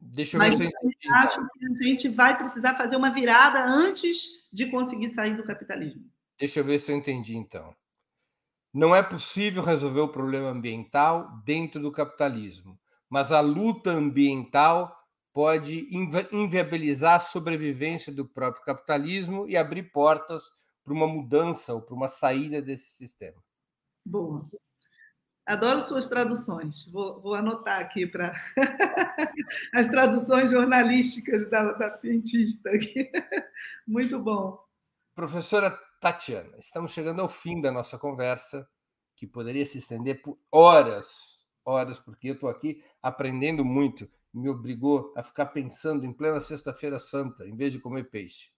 [SPEAKER 2] Deixa eu Mas ver se
[SPEAKER 3] eu entendi, acho então. que a gente vai precisar fazer uma virada antes de conseguir sair do capitalismo.
[SPEAKER 2] Deixa eu ver se eu entendi, então. Não é possível resolver o problema ambiental dentro do capitalismo, mas a luta ambiental pode invi inviabilizar a sobrevivência do próprio capitalismo e abrir portas para uma mudança ou para uma saída desse sistema.
[SPEAKER 3] Boa. Adoro suas traduções. Vou, vou anotar aqui para as traduções jornalísticas da, da cientista. Aqui. Muito bom.
[SPEAKER 2] Professora Tatiana, estamos chegando ao fim da nossa conversa, que poderia se estender por horas, horas, porque eu estou aqui aprendendo muito. Me obrigou a ficar pensando em plena Sexta-feira Santa, em vez de comer peixe.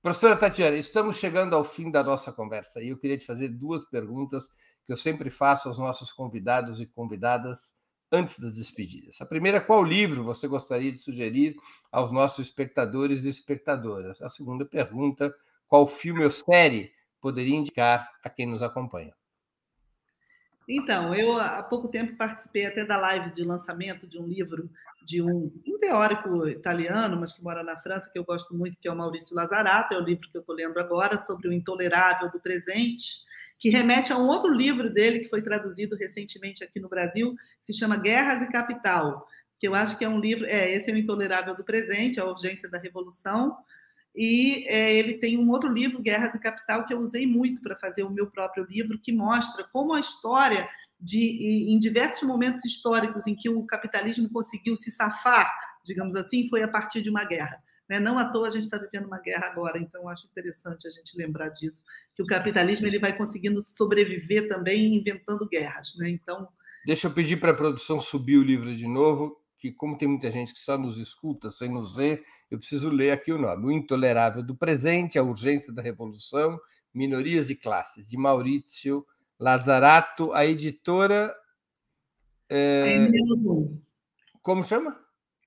[SPEAKER 2] Professora Tatiana, estamos chegando ao fim da nossa conversa e eu queria te fazer duas perguntas que eu sempre faço aos nossos convidados e convidadas antes das despedidas. A primeira, qual livro você gostaria de sugerir aos nossos espectadores e espectadoras? A segunda pergunta, qual filme ou série poderia indicar a quem nos acompanha?
[SPEAKER 3] Então, eu há pouco tempo participei até da live de lançamento de um livro de um, um teórico italiano, mas que mora na França, que eu gosto muito, que é o Maurício Lazarato, é o livro que eu estou lendo agora, sobre o intolerável do presente, que remete a um outro livro dele que foi traduzido recentemente aqui no Brasil, que se chama Guerras e Capital, que eu acho que é um livro, é, esse é o intolerável do presente, a urgência da revolução, e é, ele tem um outro livro, Guerras e Capital, que eu usei muito para fazer o meu próprio livro, que mostra como a história de, em diversos momentos históricos em que o capitalismo conseguiu se safar, digamos assim, foi a partir de uma guerra. Né? Não à toa a gente está vivendo uma guerra agora, então acho interessante a gente lembrar disso, que o capitalismo ele vai conseguindo sobreviver também inventando guerras. Né? Então,
[SPEAKER 2] Deixa eu pedir para a produção subir o livro de novo, porque como tem muita gente que só nos escuta sem nos ver, eu preciso ler aqui o nome. O Intolerável do Presente, A Urgência da Revolução, Minorias e Classes, de Maurício Lazarato, a editora...
[SPEAKER 3] É... N-1.
[SPEAKER 2] Como chama?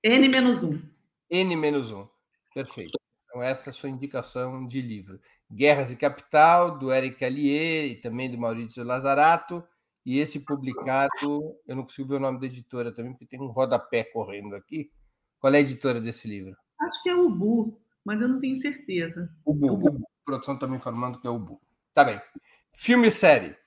[SPEAKER 3] N-1.
[SPEAKER 2] N-1. Perfeito. Então, essa é a sua indicação de livro. Guerras e Capital, do Eric Allier e também do Maurício Lazarato. E esse publicado, eu não consigo ver o nome da editora também, porque tem um rodapé correndo aqui. Qual é a editora desse livro?
[SPEAKER 3] Acho que é o Bu, mas eu não tenho certeza.
[SPEAKER 2] O Bu, o Bu. A produção está me informando que é o Bu. Tá bem. Filme e série.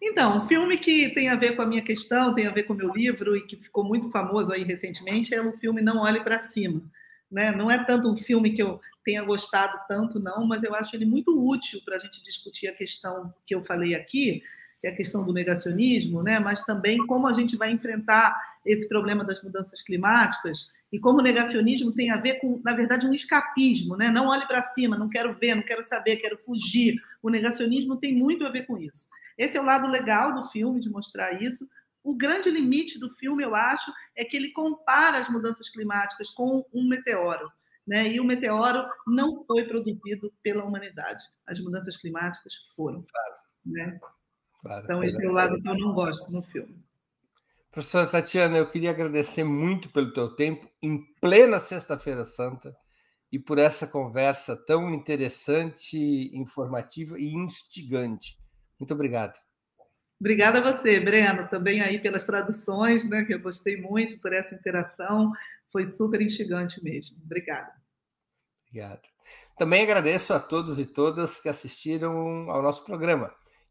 [SPEAKER 3] Então, um filme que tem a ver com a minha questão, tem a ver com o meu livro e que ficou muito famoso aí recentemente é o filme Não Olhe para Cima. Né? Não é tanto um filme que eu tenha gostado tanto, não, mas eu acho ele muito útil para a gente discutir a questão que eu falei aqui, que é a questão do negacionismo, né? mas também como a gente vai enfrentar esse problema das mudanças climáticas e como o negacionismo tem a ver com, na verdade, um escapismo. Né? Não olhe para cima, não quero ver, não quero saber, quero fugir. O negacionismo tem muito a ver com isso. Esse é o lado legal do filme, de mostrar isso. O grande limite do filme, eu acho, é que ele compara as mudanças climáticas com um meteoro. Né? E o meteoro não foi produzido pela humanidade. As mudanças climáticas foram. Né? Claro, então, esse é o lado que eu não gosto no filme.
[SPEAKER 2] Professora Tatiana, eu queria agradecer muito pelo teu tempo em plena Sexta-feira Santa e por essa conversa tão interessante, informativa e instigante. Muito obrigado.
[SPEAKER 3] Obrigada a você, Breno, também aí pelas traduções, né, que eu gostei muito por essa interação, foi super instigante mesmo. Obrigada.
[SPEAKER 2] Obrigado. Também agradeço a todos e todas que assistiram ao nosso programa,